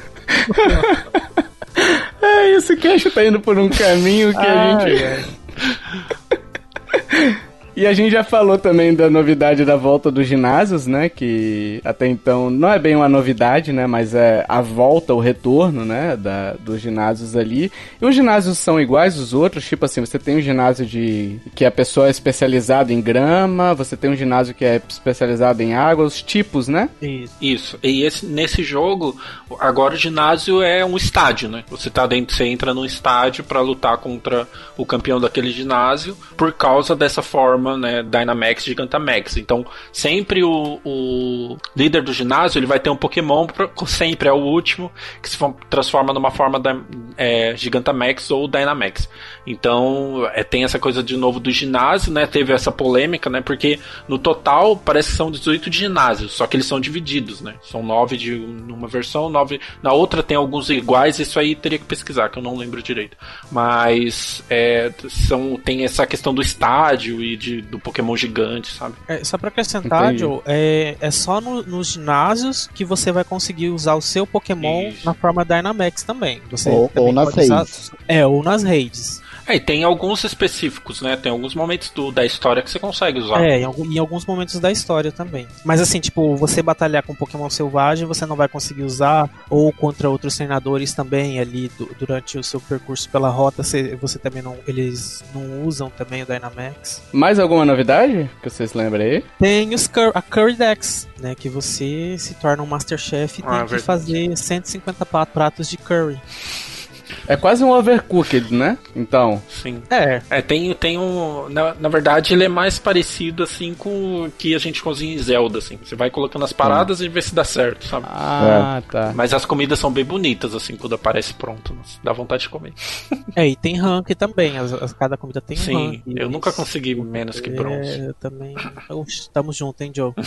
É, esse queixo tá indo por um caminho que a Ai, gente. ai. E a gente já falou também da novidade da volta dos ginásios, né? Que até então não é bem uma novidade, né? Mas é a volta, o retorno, né? Da, dos ginásios ali. E os ginásios são iguais aos outros, tipo assim, você tem um ginásio de. que a pessoa é especializada em grama, você tem um ginásio que é especializado em água, os tipos, né? Isso. Isso. E esse, nesse jogo, agora o ginásio é um estádio, né? Você tá dentro, você entra num estádio pra lutar contra o campeão daquele ginásio por causa dessa forma, né, Dynamax Gigantamax. Então, sempre o, o líder do ginásio, ele vai ter um Pokémon, pra- sempre é o último, que se for- transforma numa forma da, é, Gigantamax ou Dynamax. Então, é, tem essa coisa de novo do ginásio, né? Teve essa polêmica, né? Porque no total parece que são 18 de ginásios, só que eles são divididos, né? São 9 de numa versão, 9 na outra tem alguns iguais, isso aí teria que pesquisar, que eu não lembro direito. Mas é, são, tem essa questão do estádio e de, do Pokémon gigante, sabe? É, só pra acrescentar, Entendi. Joe, é, é só no- nos ginásios que você vai conseguir usar o seu Pokémon Isso. na forma Dynamax também. Você Ou- também ou nas pode usar- redes. É, ou nas redes. É, e tem alguns específicos, né? Tem alguns momentos do, da história que você consegue usar. É, em, alguns momentos da história também. Mas assim, tipo, você batalhar com Pokémon selvagem, você não vai conseguir usar, ou contra outros treinadores também ali du- durante o seu percurso pela rota, você, você também não. Eles não usam também o Dynamax. Mais alguma novidade que vocês lembram aí? Tem os Cur a Curry Dex, né? Que você se torna um Masterchef e Ah, tem que verdade. fazer 150 pa- pratos de curry. É quase um overcooked, né? Então. Sim. É, É, tem, tem um. Na, na verdade, ele é mais parecido assim com o que a gente cozinha em Zelda, assim. Você vai colocando as paradas e vê se dá certo, sabe? Ah, tá. Mas as comidas são bem bonitas, assim, quando aparece pronto. Nossa, dá vontade de comer. é, e tem rank também. As, as- cada comida tem um Sim, rank. eu nunca consegui menos que bronze. É, eu também. Oxe, tamo junto, hein, Joe?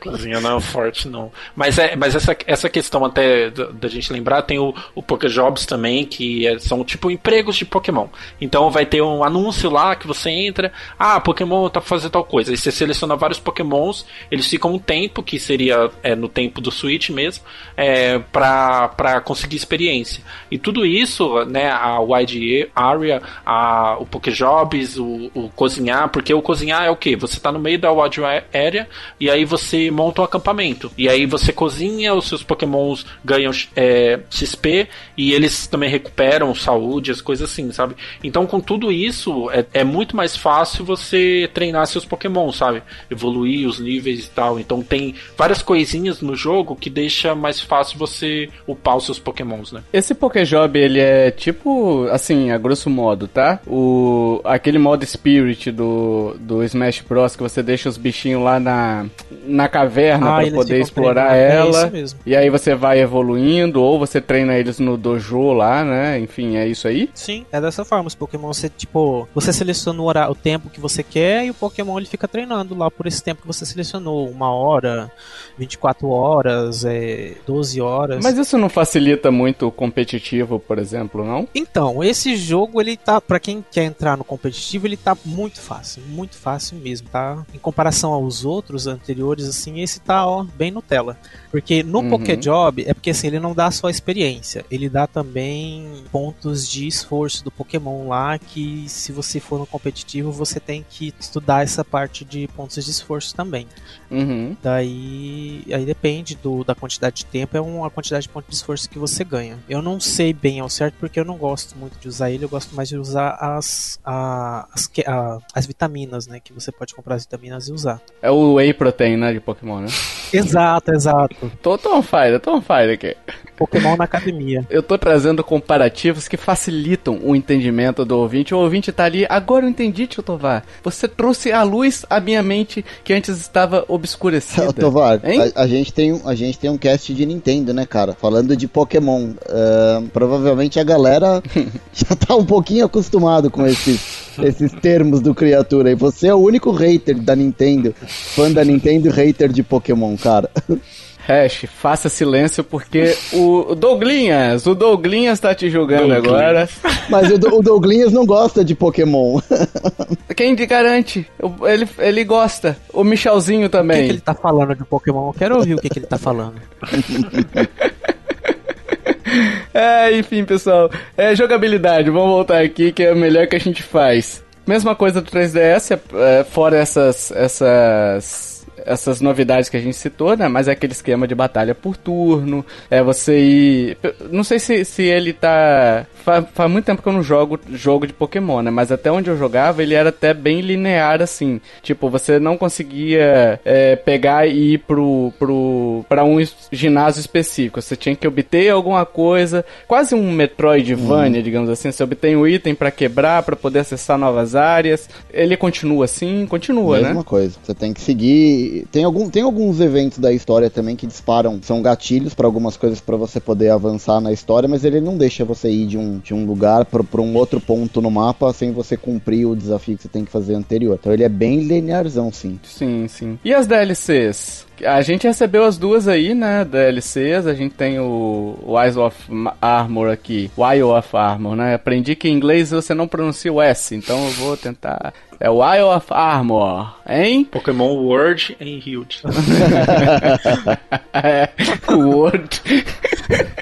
Cozinha não é forte, não. Mas, é, mas essa, essa questão até da, da gente lembrar, tem o, o Pokejobs também, que é- são tipo empregos de Pokémon. Então vai ter um anúncio lá que você entra, ah, Pokémon tá fazendo tal coisa. Aí você seleciona vários Pokémons, eles ficam um tempo, que seria é, no tempo do Switch mesmo, é, pra, pra conseguir experiência. E tudo isso, né, a Wide Area, a, o Pokejobs, o, o cozinhar, porque o cozinhar é o que? Você tá no meio da Wide Area e aí você monta um acampamento. E aí você cozinha, os seus Pokémons ganham é, XP e eles também recuperam saúde, as coisas assim, sabe? Então com tudo isso, é, é muito mais fácil você treinar seus Pokémon, sabe? Evoluir os níveis e tal. Então tem várias coisinhas no jogo que deixa mais fácil você upar os seus Pokémons, né? Esse Pokéjob, ele é tipo, assim, a grosso modo, tá? O, aquele modo Spirit do, do Smash Bros. que você deixa os bichinhos lá na, na caverna Ah, pra poder explorar é ela. isso mesmo. E aí você vai evoluindo, ou você treina eles no dojo lá, né? Enfim, é isso aí. Sim, é dessa forma. Os Pokémon, você, tipo, você seleciona o, horário, o tempo que você quer e o Pokémon ele fica treinando lá por esse tempo que você selecionou. Uma hora, 24 horas, é, 12 horas. Mas isso não facilita muito o competitivo, por exemplo, não? Então, esse jogo, ele tá, Pra quem quer entrar no competitivo, ele tá muito fácil, muito fácil mesmo, tá? Em comparação aos outros anteriores, assim, esse tá, ó, bem Nutella. Porque no Uhum. Pokéjob, é porque assim, ele não dá só experiência, ele dá também pontos de esforço do Pokémon lá, que se você for no competitivo, você tem que estudar essa parte de pontos de esforço também. Uhum. Daí aí depende do, da quantidade de tempo, é uma quantidade de ponto de esforço que você ganha. Eu não sei bem ao certo porque eu não gosto muito de usar ele, eu gosto mais de usar as, a- as, a- as vitaminas, né? Que você pode comprar as vitaminas e usar. É o Whey Protein, né, de Pokémon, né? Exato, exato. Tô, tô on fire, tô on fire aqui. Pokémon na academia. Eu tô trazendo comparativos que facilitam o entendimento do ouvinte. O ouvinte tá ali, agora eu entendi, tio Tovar. Você trouxe à luz a minha mente que antes estava obscurecida. Tovar, a, a, gente tem, a gente tem um cast de Nintendo, né, cara? Falando de Pokémon. Uh, provavelmente a galera já tá um pouquinho acostumado com esses, esses termos do criatura. E você é o único hater da Nintendo, fã da Nintendo hater de Pokémon, cara. Hash, faça silêncio porque o Douglinhas, o Douglinhas tá te julgando agora. Mas o, o Douglinhas não gosta de Pokémon. Quem te garante? Ele, ele gosta. O Michelzinho também. O que, que ele tá falando de Pokémon? Eu quero ouvir o que, que ele tá falando. é, enfim, pessoal. É jogabilidade. Vamos voltar aqui que é o melhor que a gente faz. Mesma coisa do 3DS, é, é, fora essas essas essas novidades que a gente citou, né? Mas é aquele esquema de batalha por turno. É você ir. Não sei se, se ele tá. Faz, faz muito tempo que eu não jogo jogo de Pokémon, né? Mas até onde eu jogava, ele era até bem linear assim. Tipo, você não conseguia é, pegar e ir pro, pro, pra um ginásio específico. Você tinha que obter alguma coisa, quase um Metroidvania, hum. digamos assim. Você obtém um item para quebrar, para poder acessar novas áreas. Ele continua assim? Continua, Mesma né? Mesma coisa. Você tem que seguir tem, algum, tem alguns eventos da história também que disparam, são gatilhos para algumas coisas para você poder avançar na história, mas ele não deixa você ir de um, de um lugar para um outro ponto no mapa sem você cumprir o desafio que você tem que fazer anterior. Então ele é bem linearzão, sim. Sim, sim. E as DLCs? A gente recebeu as duas aí, né, DLCs. A gente tem o Wise of Armor aqui, Wile of Armor, né? Aprendi que em inglês você não pronuncia o S, então eu vou tentar é o Isle of Armor, hein? Pokémon Word em Hilt. é, Word.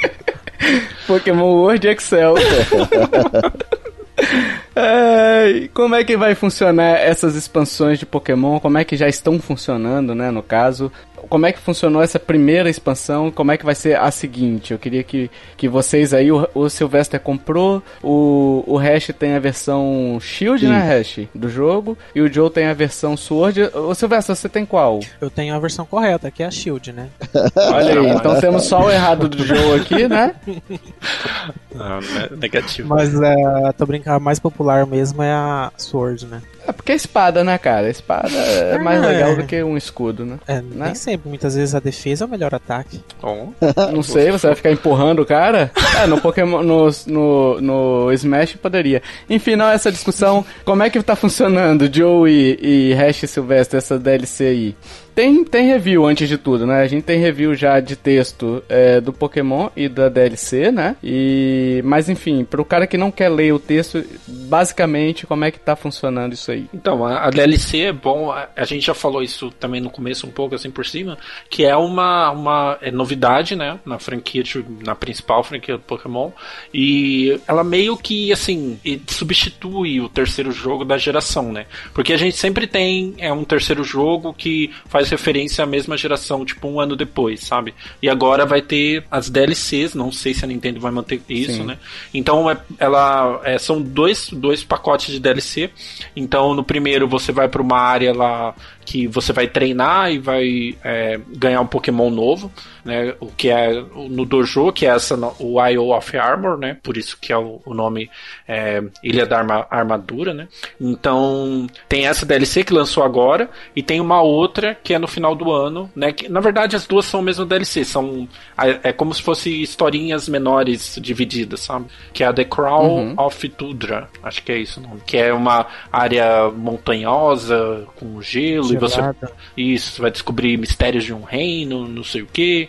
Pokémon Word Excel. É, como é que vai funcionar essas expansões de Pokémon? Como é que já estão funcionando, né? No caso, como é que funcionou essa primeira expansão, como é que vai ser a seguinte. Eu queria que, que vocês aí, o, o Sylvester comprou, o, o Hash tem a versão Shield, né, Sim. né, Hash, do jogo, e o Joe tem a versão Sword. O Sylvester, você tem qual? Eu tenho a versão correta, que é a Shield, né? Olha aí, então temos só o errado do Joe aqui, né? Não, é negativo. Mas é, tô brincando, a mais popular mesmo é a Sword, né? É porque é espada, né, cara? A espada é mais é. legal do que um escudo, né? É, né? nem sempre. Muitas vezes a defesa é o melhor ataque. Oh. Não sei, você vai ficar empurrando o cara? É, no Pokémon, no, no, no Smash poderia. Enfim, não, essa discussão. Como é que tá funcionando Joe e, e Hash Silvestre, essa DLC aí? Tem, tem review antes de tudo, né? A gente tem review já de texto é, do Pokémon e da DLC, né? E, mas enfim, pro cara que não quer ler o texto, basicamente, como é que tá funcionando isso aí? Então, a, a DLC é bom, a, a, gente já falou isso também no começo, um pouco assim por cima, que é uma, uma é novidade, né? Na franquia, de, na principal franquia do Pokémon. E ela meio que, assim, substitui o terceiro jogo da geração, né? Porque a gente sempre tem é, um terceiro jogo que faz faz referência à mesma geração, tipo um ano depois, sabe? E agora vai ter as DLCs, não sei se a Nintendo vai manter isso, Sim. né? Então é, ela é, são dois, dois pacotes de DLC. Então no primeiro você vai para uma área lá que você vai treinar e vai é, ganhar um Pokémon novo, né? O que é no dojo, que é essa o Isle of Armor, né? Por isso que é o, o nome é, Ilha da Arma, Armadura, né? Então tem essa DLC que lançou agora e tem uma outra que é no final do ano, né? Que, na verdade as duas são o mesmo DLC, são é como se fossem historinhas menores divididas, sabe? Que é a The Crown uhum. of Tudra, acho que é isso o nome, que é uma área montanhosa com gelo e você isso, você vai descobrir mistérios de um reino, não sei o que.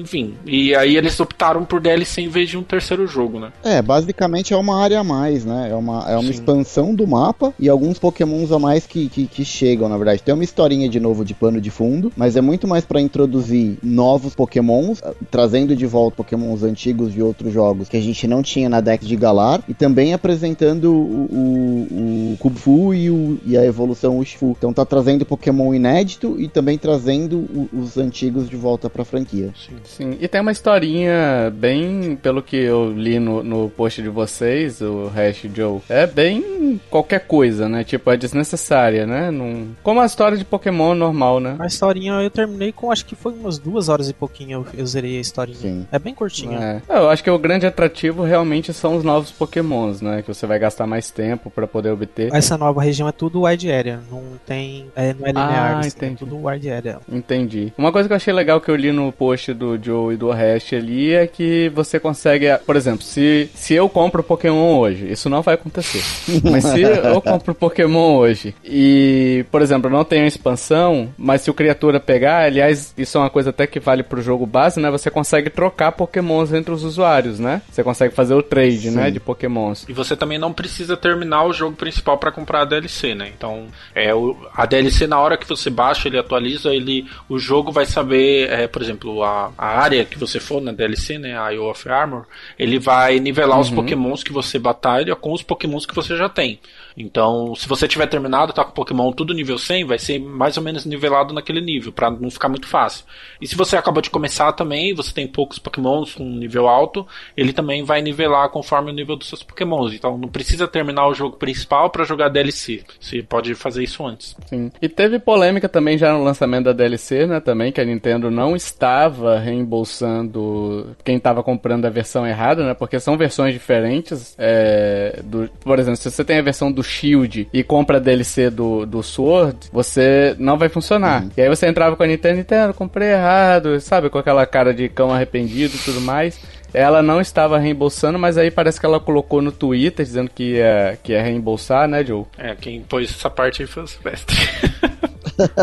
Enfim, e aí eles optaram por DLC em vez de um terceiro jogo, né? É, basicamente é uma área a mais, né? É uma, é uma expansão do mapa e alguns pokémons a mais que, que, que, chegam, na verdade. Tem uma historinha de novo de pano de fundo, mas é muito mais para introduzir novos pokémons, ah, trazendo de volta pokémons antigos de outros jogos que a gente não tinha na deck de Galar, e também apresentando o, o, o Kubfu e, o, e a evolução Urshifu. Então tá trazendo Pokémon inédito e também trazendo o, os antigos de volta pra franquia. Sim. Sim, e tem uma historinha bem, pelo que eu li no, no post de vocês, o Hash Joe, é bem qualquer coisa, né? Tipo, é desnecessária, né? Num... Como a história de Pokémon normal, né? A historinha eu terminei com, acho que foi umas duas horas e pouquinho eu, eu zerei a historinha. Sim. É bem curtinha. É. Eu acho que o grande atrativo realmente são os novos Pokémons, né? Que você vai gastar mais tempo pra poder obter. Essa nova região é tudo wide area, não tem. É, não é linear, Ah, assim, entendi. é tudo wide area. Entendi. Uma coisa que eu achei legal que eu li no post do Joe e do Hash ali é que você consegue, por exemplo, se, se eu compro Pokémon hoje, isso não vai acontecer. Mas se eu compro Pokémon hoje e, por exemplo, eu não tenho expansão, mas se o criatura pegar, aliás, isso é uma coisa até que vale pro jogo base, né? Você consegue trocar Pokémons entre os usuários, né? Você consegue fazer o trade, né, de Pokémons. E você também não precisa terminar o jogo principal para comprar a DLC, né? Então, é o, a DLC na hora que você baixa, ele atualiza, ele o jogo vai saber, é, por exemplo, a, a área que você for na DLC, né, a Isle of Armor, ele vai nivelar os Pokémons que você batalha com os Pokémons que você já tem. Então, se você tiver terminado, tá com Pokémon tudo nível 100, vai ser mais ou menos nivelado naquele nível, pra não ficar muito fácil. E se você acabou de começar também, você tem poucos Pokémons com nível alto, ele também vai nivelar conforme o nível dos seus Pokémons. Então, não precisa terminar o jogo principal pra jogar DLC. Você pode fazer isso antes. Sim. E teve polêmica também já no lançamento da DLC, né? Também que a Nintendo não estava reembolsando quem estava comprando a versão errada, né? Porque são versões diferentes. é, do, por exemplo, se você tem a versão do Shield e compra a DLC do, do Sword, você não vai funcionar. E aí você entrava com a Nintendo, Nintendo, comprei errado, sabe? Com aquela cara de cão arrependido e tudo mais. Ela não estava reembolsando, mas aí parece que ela colocou no Twitter dizendo que ia, que ia reembolsar, né, Joe? É, quem pôs essa parte aí foi o Silvestre.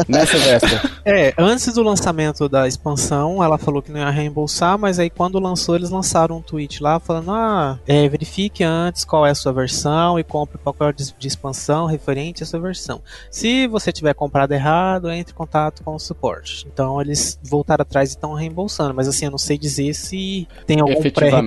Né, Sylvester? É, antes do lançamento da expansão, ela falou que não ia reembolsar, mas aí quando lançou, eles lançaram um tweet lá falando: ah, é, verifique antes qual é a sua versão e compre o pacote de, de expansão referente à sua versão. Se você tiver comprado errado, entre em contato com o suporte. Então eles voltaram atrás e estão reembolsando, mas assim, eu não sei dizer se tem algum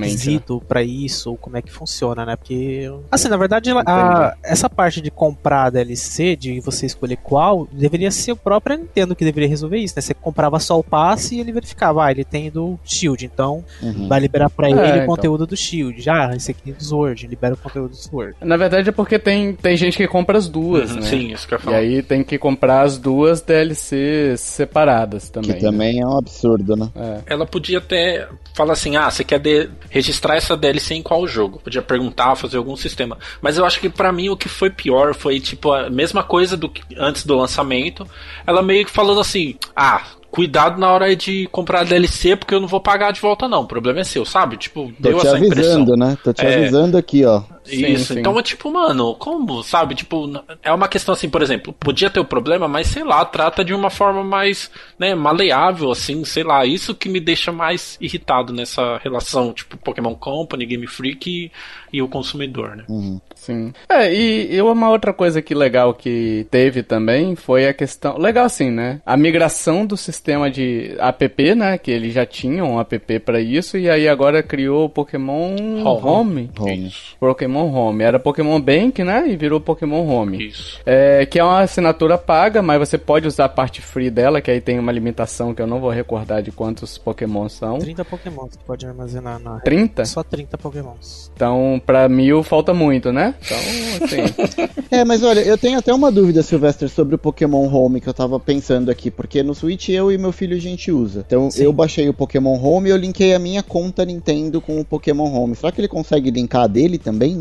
pré-requisito pra isso ou como é que funciona, né? Porque, assim, na verdade, a- essa parte de comprar a DLC, de você escolher qual, deveria ser o próprio Nintendo que deveria resolver isso, né? Você comprava só o passe e ele verificava, ah, ele tem do Shield, então Uhum. vai liberar pra É, ele então. o conteúdo do Shield. Já, esse aqui é do Sword, libera o conteúdo do Sword. Na verdade é porque tem, tem gente que compra as duas, Uhum, né? Sim, isso que eu ia E aí tem que comprar as duas DLCs separadas também. Que também é um absurdo, né? né? É. Ela podia até falar assim: ah, você quer de- registrar essa DLC em qual jogo? Podia perguntar, fazer algum sistema. Mas eu acho que pra mim o que foi pior foi tipo a mesma coisa do que antes do lançamento. Ela meio que falando assim: ah. Cuidado na hora de comprar a DLC, porque eu não vou pagar de volta, não. O problema é seu, sabe? Tipo, Tô deu te essa impressão. avisando, né? Tô te É. avisando aqui, ó. Sim, Isso, sim. então é tipo, mano, como, sabe? Tipo, é uma questão assim, por exemplo, podia ter o problema, mas sei lá, trata de uma forma mais, né, maleável, assim, sei lá. Isso que me deixa mais irritado nessa relação, tipo, Pokémon Company, Game Freak e, e o consumidor, né? Uhum. Sim. É, e, e uma outra coisa que legal que teve também foi a questão. Legal assim, né? A migração do sistema de app, né? Que eles já tinham um app pra isso, e aí agora criou o Pokémon Home. Home. Home. Pokémon Home. Era Pokémon Bank, né? E virou Pokémon Home. Isso. É, que é uma assinatura paga, mas você pode usar a parte free dela, que aí tem uma limitação que eu não vou recordar de quantos Pokémon são. 30 Pokémon que pode armazenar na. 30? Só 30 Pokémons. Então, pra mil falta muito, né? Então, assim. É, mas olha, eu tenho até uma dúvida, Sylvester, sobre o Pokémon Home que eu tava pensando aqui, porque no Switch eu e meu filho a gente usa. Então Sim. eu baixei o Pokémon Home e eu linkei a minha conta Nintendo com o Pokémon Home. Será que ele consegue linkar a dele também?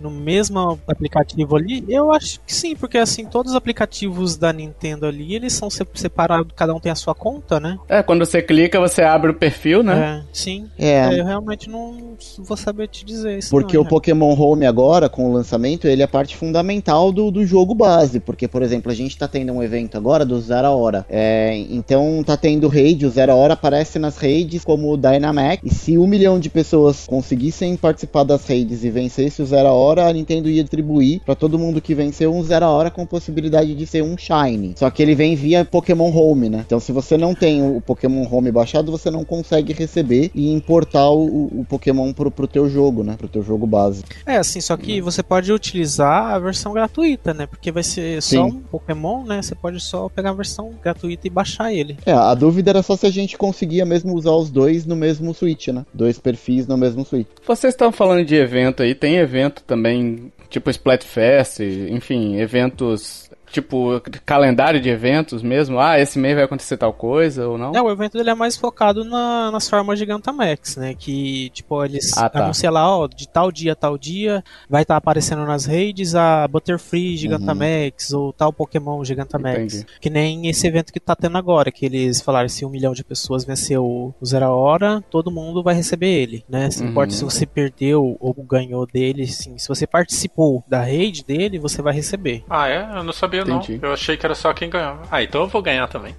No mesmo aplicativo ali, eu acho que sim, porque assim, todos os aplicativos da Nintendo ali, eles são se- separados, cada um tem a sua conta, né? é, quando você clica, você abre o perfil, né? É, sim. É. É, eu realmente não vou saber te dizer isso. Porque não, o né? Pokémon Home agora, com o lançamento, ele é parte fundamental do, do jogo base. Porque, por exemplo, a gente tá tendo um evento agora do Zero a Hora. É, então tá tendo raid, o Zero a Hora aparece nas raids como o Dynamax. E se um milhão de pessoas conseguissem participar das raids e vencer vencesse o Zero Hora, a Nintendo ia distribuir para todo mundo que venceu um Zero Hora com possibilidade de ser um Shine. Só que ele vem via Pokémon Home, né? Então se você não tem o Pokémon Home baixado, você não consegue receber e importar o, o Pokémon pro, pro teu jogo, né? Pro teu jogo base. É, assim, só que você pode utilizar a versão gratuita, né? Porque vai ser só Sim. um Pokémon, né? Você pode só pegar a versão gratuita e baixar ele. É, a dúvida era só se a gente conseguia mesmo usar os dois no mesmo Switch, né? Dois perfis no mesmo Switch. Vocês estão falando de evento aí, tem evento também, tipo Splatfest, enfim, eventos tipo calendário de eventos mesmo. Ah, esse mês vai acontecer tal coisa ou não? É, o evento dele é mais focado na- nas formas de Gigantamax, né? Que, tipo, eles Ah, tá. anunciam lá, ó, de tal dia, tal dia, vai estar aparecendo nas redes a Butterfree Gigantamax ou tal Pokémon Gigantamax. Entendi. Que nem esse evento que tá tendo agora, que eles falaram se um milhão de pessoas venceu o Zero Hora, todo mundo vai receber ele, né? Se não Uhum. importa se você perdeu ou ganhou dele, sim. Se você participou da rede dele, você vai receber. Ah, é? Eu não sabia Entendi. não. Eu achei que era só quem ganhava. Ah, então eu vou ganhar também.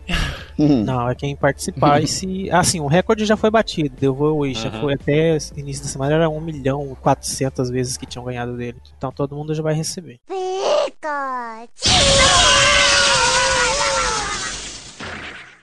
Não, é quem participar e se. Assim, o recorde já foi batido. Deu já Uhum. foi até início da semana, era 1 milhão e 400 vezes que tinham ganhado dele. Então todo mundo já vai receber.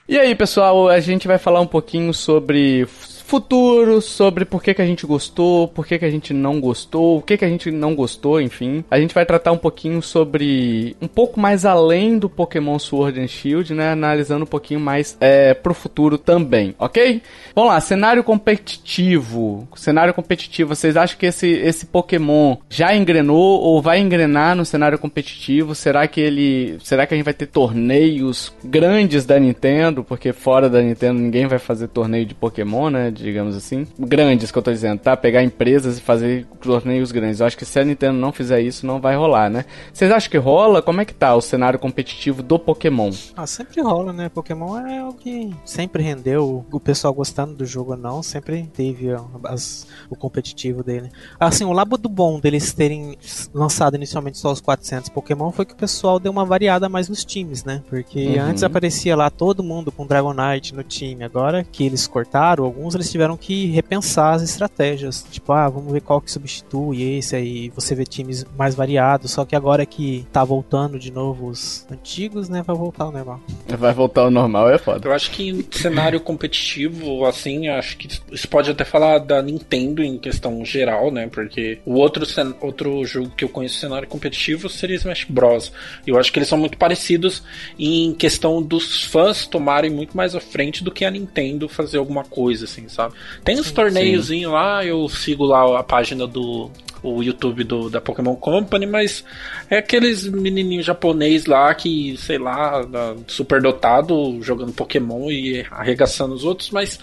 E aí, pessoal, a gente vai falar um pouquinho sobre futuro, sobre por que, que a gente gostou, por que, que a gente não gostou, o que, que a gente não gostou, enfim. A gente vai tratar um pouquinho sobre um pouco mais além do Pokémon Sword and Shield, né? Analisando um pouquinho mais é, pro futuro também, ok? Vamos lá, cenário competitivo. Cenário competitivo, vocês acham que esse, esse Pokémon já engrenou ou vai engrenar no cenário competitivo? Será que ele. Será que a gente vai ter torneios grandes da Nintendo? Porque fora da Nintendo ninguém vai fazer torneio de Pokémon, né? Digamos assim. Grandes que eu tô dizendo, tá? Pegar empresas e fazer torneios grandes. Eu acho que se a Nintendo não fizer isso, não vai rolar, né? Vocês acham que rola? Como é que tá o cenário competitivo do Pokémon? Ah, sempre rola, né? Pokémon é o que sempre rendeu o pessoal gostando do jogo ou não, sempre teve as- o competitivo dele. Assim, o lado do bom deles terem lançado inicialmente só os 400 Pokémon foi que o pessoal deu uma variada mais nos times, né? Porque Uhum. antes aparecia lá todo mundo com Dragonite no time, agora que eles cortaram, alguns eles tiveram que repensar as estratégias. Tipo, ah, vamos ver qual que substitui esse aí, você vê times mais variados, só que agora que tá voltando de novo os antigos, né, vai voltar o normal. Vai voltar ao normal, é foda. Eu acho que em cenário competitivo, assim, acho que isso pode até falar da Nintendo em questão geral, né? Porque o outro, cen- outro jogo que eu conheço cenário competitivo seria Smash Bros. Eu acho que eles são muito parecidos em questão dos fãs tomarem muito mais à frente do que a Nintendo fazer alguma coisa, assim, sabe? Tem uns torneiozinhos lá, eu sigo lá a página do o YouTube do, da Pokémon Company, mas é aqueles menininhos japonês lá que, sei lá, da- superdotado jogando Pokémon e arregaçando os outros, mas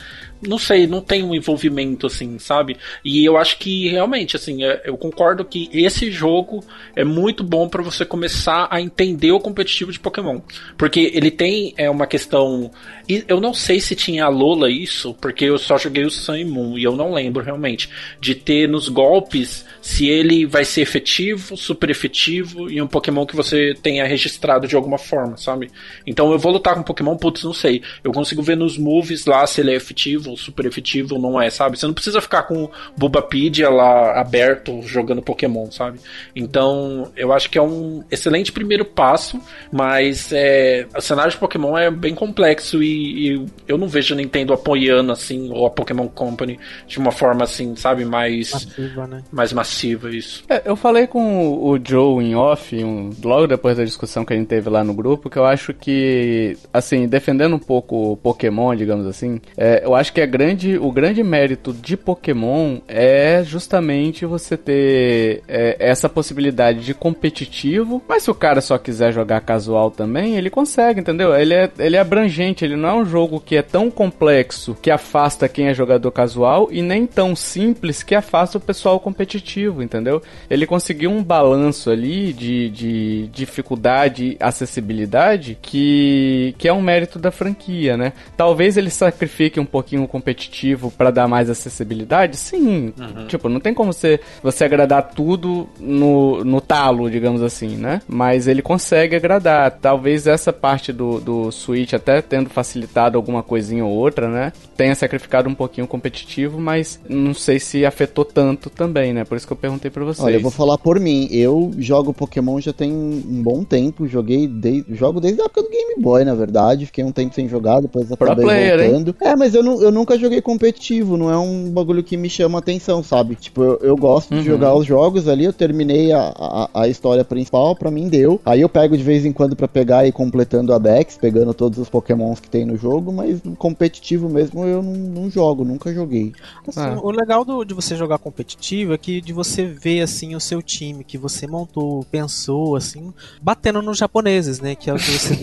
não sei, não tem um envolvimento assim, sabe? E eu acho que realmente, assim, é- eu concordo que esse jogo é muito bom pra você começar a entender o competitivo de Pokémon, porque ele tem é uma questão, eu não sei se tinha a Lola isso, porque eu só joguei o Sun e Moon e eu não lembro realmente de ter nos golpes se ele vai ser efetivo, super efetivo e um Pokémon que você tenha registrado de alguma forma, sabe? Então eu vou lutar com um Pokémon, putz, não sei. Eu consigo ver nos moves lá se ele é efetivo, ou super efetivo ou não é, sabe? Você não precisa ficar com o Bulbapedia lá aberto jogando Pokémon, sabe? Então eu acho que é um excelente primeiro passo, mas é, o cenário de Pokémon é bem complexo e, e eu não vejo a Nintendo apoiando assim, ou a Pokémon Company de uma forma assim, sabe? Mais, Massiva, né? mais massiva isso. É, eu falei com o Joe em off, um- logo depois da discussão que a gente teve lá no grupo, que eu acho que, assim, defendendo um pouco o Pokémon, digamos assim, é, eu acho que a grande, o grande mérito de Pokémon é justamente você ter é, essa possibilidade de competitivo, mas se o cara só quiser jogar casual também, ele consegue, entendeu? Ele é, ele é abrangente, ele não é um jogo que é tão complexo que afasta quem é jogador casual e nem tão simples que afasta o pessoal competitivo, entendeu? Ele conseguiu um balanço ali de, de dificuldade e acessibilidade que, que é um mérito da franquia, né? Talvez ele sacrifique um pouquinho o competitivo para dar mais acessibilidade, sim. Tipo, não tem como você, você agradar tudo no, no talo, digamos assim, né? Mas ele consegue agradar. Talvez essa parte do, do Switch, até tendo facilitado alguma coisinha ou outra, né? Tenha sacrificado um pouquinho o competitivo, mas não sei se afetou tanto também, né? Por isso que eu perguntei pra vocês. Olha, eu vou falar por mim. Eu jogo Pokémon já tem um bom tempo. Joguei desde, jogo desde a época do Game Boy, na verdade. Fiquei um tempo sem jogar, depois acabei player, voltando. Hein? É, mas eu, não, eu nunca joguei competitivo. Não é um bagulho que me chama atenção, sabe? Tipo, eu, eu gosto uhum. de jogar os jogos ali. Eu terminei a, a, a, história principal, pra mim deu. Aí eu pego de vez em quando pra pegar e ir completando a Dex, pegando todos os Pokémons que tem no jogo. Mas competitivo mesmo eu não, não jogo, nunca joguei. Assim, ah. O legal do, de você jogar competitivo é que de você ver assim o seu time que você montou, pensou assim, batendo nos japoneses, né? Que é o que você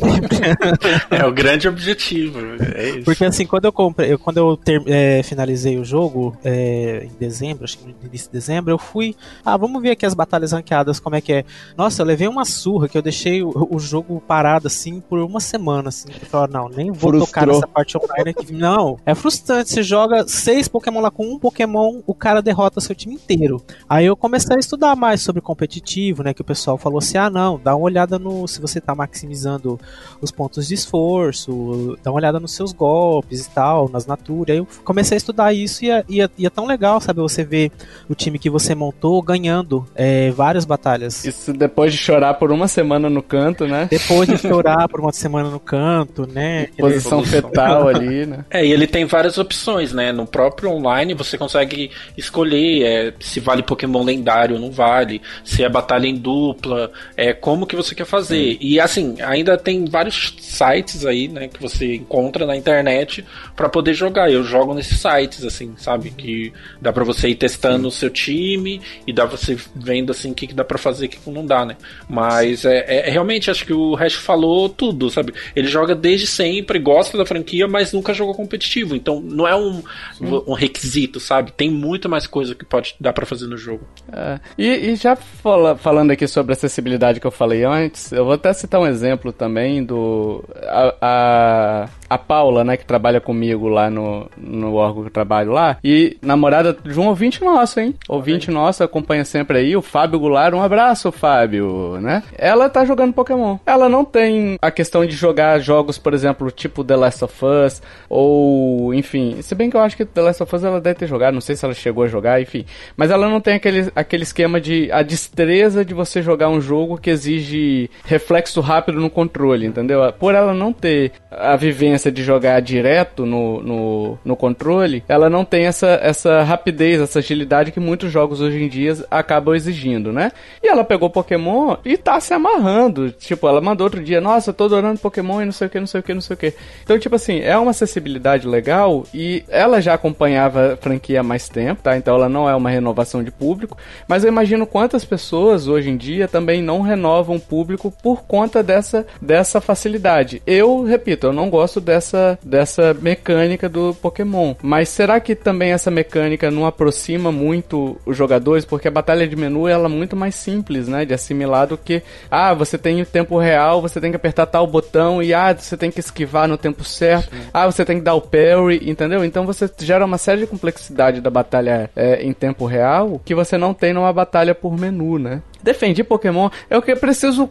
É o grande objetivo. É isso. Porque assim, quando eu comprei, eu, quando eu ter, é, finalizei o jogo é, em dezembro, acho que no início de dezembro, eu fui. Ah, vamos ver aqui as batalhas ranqueadas, como é que é. Nossa, eu levei uma surra que eu deixei o, o jogo parado assim por uma semana, assim. Eu falei, não, nem vou Frustrou. tocar nessa parte online aqui. Não, é frustrante. Você joga seis Pokémon lá com um Pokémon, o cara derrota seu time inteiro. Aí eu comecei a estudar mais sobre competitivo, né? Que o pessoal falou assim: ah, não, dá uma olhada no. Se você tá maximizando os pontos de esforço, dá uma olhada nos seus golpes e tal, nas Natura. Aí eu comecei a estudar isso e é, e é, e é tão legal, sabe? Você ver o time que você montou ganhando é, várias batalhas. Isso depois de chorar por uma semana no canto, né? Depois de chorar por uma semana no canto, né? Posição fetal ali, né? É, e ele tem várias opções, né? No próprio online você consegue escolher é, se vale Pokémon lendário não vale, se é batalha em dupla, é como que você quer fazer. E assim, ainda tem vários sites aí, né, que você encontra na internet para poder jogar. Eu jogo nesses sites assim, sabe, que dá para você ir testando Sim. o seu time e dá você vendo assim o que, que dá para fazer, o que, que não dá, né? Mas é, é, é, realmente acho que o Hash falou tudo, sabe? Ele joga desde sempre, gosta da franquia, mas nunca jogou competitivo. Então não é um, um requisito, sabe? Tem muito mais coisa que pode dar para fazer no jogo. É, e, e, já fala, falando aqui sobre acessibilidade que eu falei antes, eu vou até citar um exemplo também do. A, a, a Paula, né, que trabalha comigo lá no, no órgão que eu trabalho lá, e namorada de um ouvinte nosso, hein? Ouvinte okay. nosso, acompanha sempre aí, o Fábio Goulart. Um abraço, Fábio, né? Ela tá jogando Pokémon. Ela não tem a questão de jogar jogos, por exemplo, tipo The Last of Us, ou, enfim, se bem que eu acho que The Last of Us ela deve ter jogado, não sei se ela chegou a jogar, enfim. Mas ela não tem aquele, aquele esquema de a destreza de você jogar um jogo que exige reflexo rápido no controle, entendeu? Por ela não ter a vivência de jogar direto no, no, no controle, ela não tem essa, essa rapidez, essa agilidade que muitos jogos hoje em dia acabam exigindo, né? E ela pegou Pokémon e tá se amarrando. Tipo, ela mandou outro dia, nossa, tô adorando Pokémon e não sei o que, não sei o que, não sei o que. Então, tipo assim, é uma acessibilidade legal e ela já acompanhava a franquia há mais tempo, tá? Então ela não é uma renovação de público, mas eu imagino quantas pessoas hoje em dia também não renovam público por conta dessa, dessa facilidade. Eu, repito, eu não gosto dessa, dessa mecânica do Pokémon, mas será que também essa mecânica não aproxima muito os jogadores? Porque a batalha de menu ela é muito mais simples, né, de assimilar do que, ah, você tem o tempo real, você tem que apertar tal botão e, ah, você tem que esquivar no tempo certo, Sim. ah, você tem que dar o parry, entendeu? Então você gera uma série de complexidade da batalha é, em tempo real que você não tem numa batalha por menu, né? Defendi Pokémon, é o que eu preciso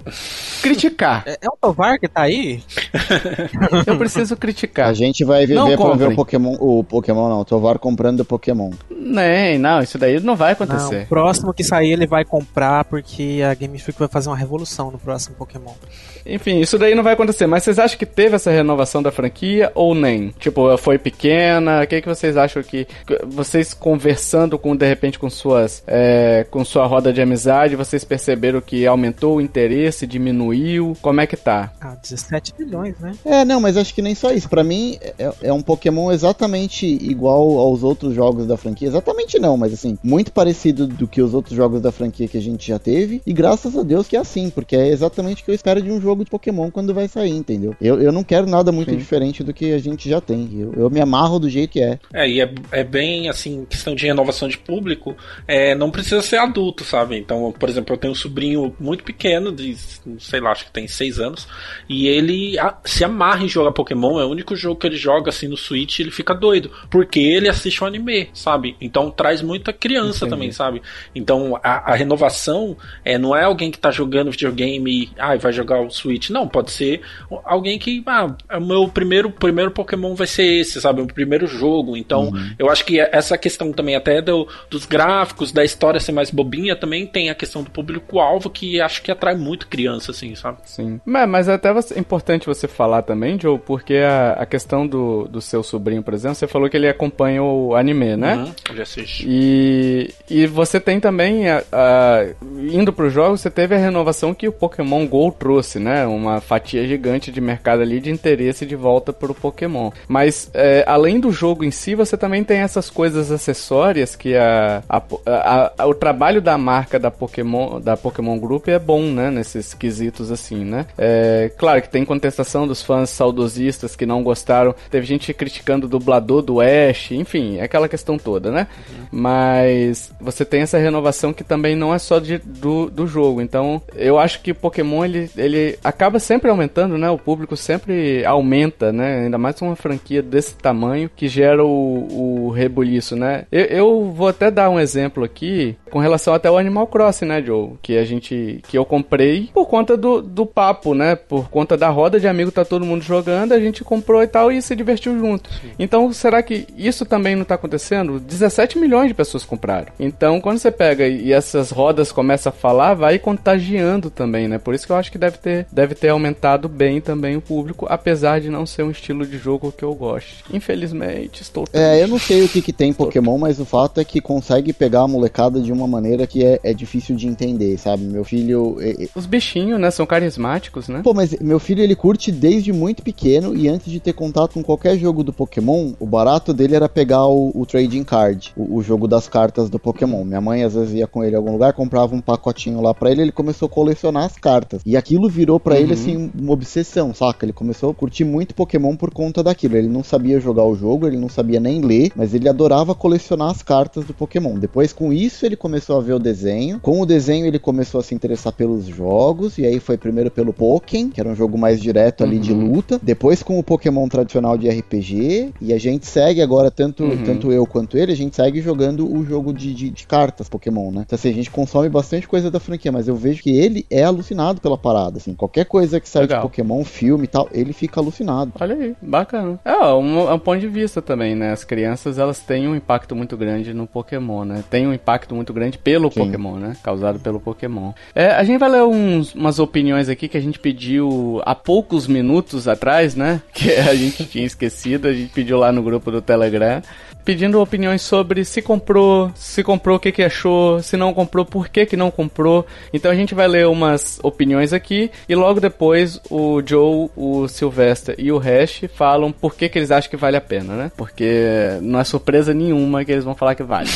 criticar. É, é o Tovar que tá aí? eu preciso criticar. A gente vai viver pra ver o Pokémon, o Pokémon não, o Tovar comprando Pokémon. Nem, não, isso daí não vai acontecer. Não, o próximo que sair ele vai comprar porque a Game Freak vai fazer uma revolução no próximo Pokémon. Enfim, isso daí não vai acontecer, mas vocês acham que teve essa renovação da franquia ou nem? Tipo, foi pequena? O que, que vocês acham que. Vocês conversando com, de repente, com suas. É, com sua roda de amizade, vocês perceberam que aumentou o interesse, diminuiu? Como é que tá? Ah, 17 milhões, né? É, não, mas acho que nem só isso. Para mim, é, é, um Pokémon exatamente igual aos outros jogos da franquia. Exatamente não, mas assim, muito parecido do que os outros jogos da franquia que a gente já teve. E graças a Deus que é assim, porque é exatamente o que eu espero de um jogo de Pokémon quando vai sair, entendeu? Eu, eu não quero nada muito Sim. diferente do que a gente já tem. Eu, eu, me amarro do jeito que é. É, e é, é bem assim, questão de renovação de público, é, não precisa ser adulto, sabe? Então, por exemplo, exemplo, eu tenho um sobrinho muito pequeno, de, sei lá, acho que tem 6 anos, e ele se amarra em jogar Pokémon, é o único jogo que ele joga assim no Switch ele fica doido, porque ele assiste o um anime, sabe? Então traz muita criança Entendi. também, sabe? Então a, a, renovação é, não é alguém que tá jogando videogame e ah, vai jogar o Switch, não, pode ser alguém que, ah, é o meu primeiro, primeiro Pokémon vai ser esse, sabe? O primeiro jogo. Então uhum. eu acho que essa questão também até do, dos gráficos, da história ser mais bobinha, também tem a questão do público-alvo que acho que atrai muito criança, assim, sabe? Sim. Mas, mas é até você, importante você falar também, Joe, porque a, a questão do, do seu sobrinho, por exemplo, você falou que ele acompanha o anime, né? Uhum, já assisti. E, e você tem também, a, a, indo pro jogo, você teve a renovação que o Pokémon GO trouxe, né? Uma fatia gigante de mercado ali de interesse de volta pro Pokémon. Mas, é, além do jogo em si, você também tem essas coisas acessórias que a, a, a, o trabalho da marca da Pokémon, da Pokémon Group é bom, né? Nesses quesitos assim, né? É, claro que tem contestação dos fãs saudosistas que não gostaram. Teve gente criticando o dublador do Ash, enfim, é aquela questão toda, né? Uhum. Mas você tem essa renovação que também não é só de, do, do jogo. Então, eu acho que o Pokémon ele, ele acaba sempre aumentando, né? O público sempre aumenta, né? Ainda mais uma franquia desse tamanho que gera o, o rebuliço, né? Eu, eu, vou até dar um exemplo aqui com relação até ao Animal Crossing, né, Joe? Que a gente. que eu comprei por conta do, do papo, né? Por conta da roda de amigo, tá todo mundo jogando, a gente comprou e tal e se divertiu junto. Sim. Então, será que isso também não tá acontecendo? 17 milhões de pessoas compraram. Então, quando você pega e essas rodas começam a falar, vai contagiando também, né? Por isso que eu acho que deve ter, deve ter aumentado bem também o público, apesar de não ser um estilo de jogo que eu gosto. Infelizmente, estou triste. É, eu não sei o que, que tem Pokémon, mas o fato é que consegue pegar a molecada de uma maneira que é, é difícil de entender, sabe? Meu filho. Os bichinhos, né? São carismáticos, né? Pô, mas meu filho ele curte desde muito pequeno e antes de ter contato com qualquer jogo do Pokémon, o barato dele era pegar o, o Trading Card, o, o, jogo das cartas do Pokémon. Minha mãe às vezes ia com ele em algum lugar, comprava um pacotinho lá pra ele, ele começou a colecionar as cartas. E aquilo virou para uhum. ele assim uma obsessão, saca? Ele começou a curtir muito Pokémon por conta daquilo. Ele não sabia jogar o jogo, ele não sabia nem ler, mas ele adorava colecionar as cartas do Pokémon. Depois, com isso, ele começou a ver o desenho. Com o desenho, ele começou a se interessar pelos jogos. E aí foi primeiro pelo Pokémon, que era um jogo mais direto ali uhum. de luta. Depois com o Pokémon tradicional de RPG. E a gente segue agora, tanto, uhum. tanto eu quanto ele, a gente segue jogando o jogo de, de, de, cartas Pokémon, né? Então assim, a gente consome bastante coisa da franquia, mas eu vejo que ele é alucinado pela parada, assim. Qualquer coisa que sai Legal. de Pokémon, filme e tal, ele fica alucinado. Olha aí, bacana. É, um, é um ponto de vista também, né? As crianças, elas têm um impacto muito grande no Pokémon, né? Tem um impacto muito grande pelo Sim. Pokémon, né? Causado pelo Pokémon. É, a gente vai ler uns, umas opiniões aqui que a gente pediu há poucos minutos atrás, né? Que a gente tinha esquecido, a gente pediu lá no grupo do Telegram pedindo opiniões sobre se comprou, se comprou, o que, que achou, se não comprou, por que, que não comprou. Então a gente vai ler umas opiniões aqui e logo depois o Joe, o Sylvester e o Hash falam por que, que eles acham que vale a pena, né? Porque não é surpresa nenhuma que eles vão falar que vale.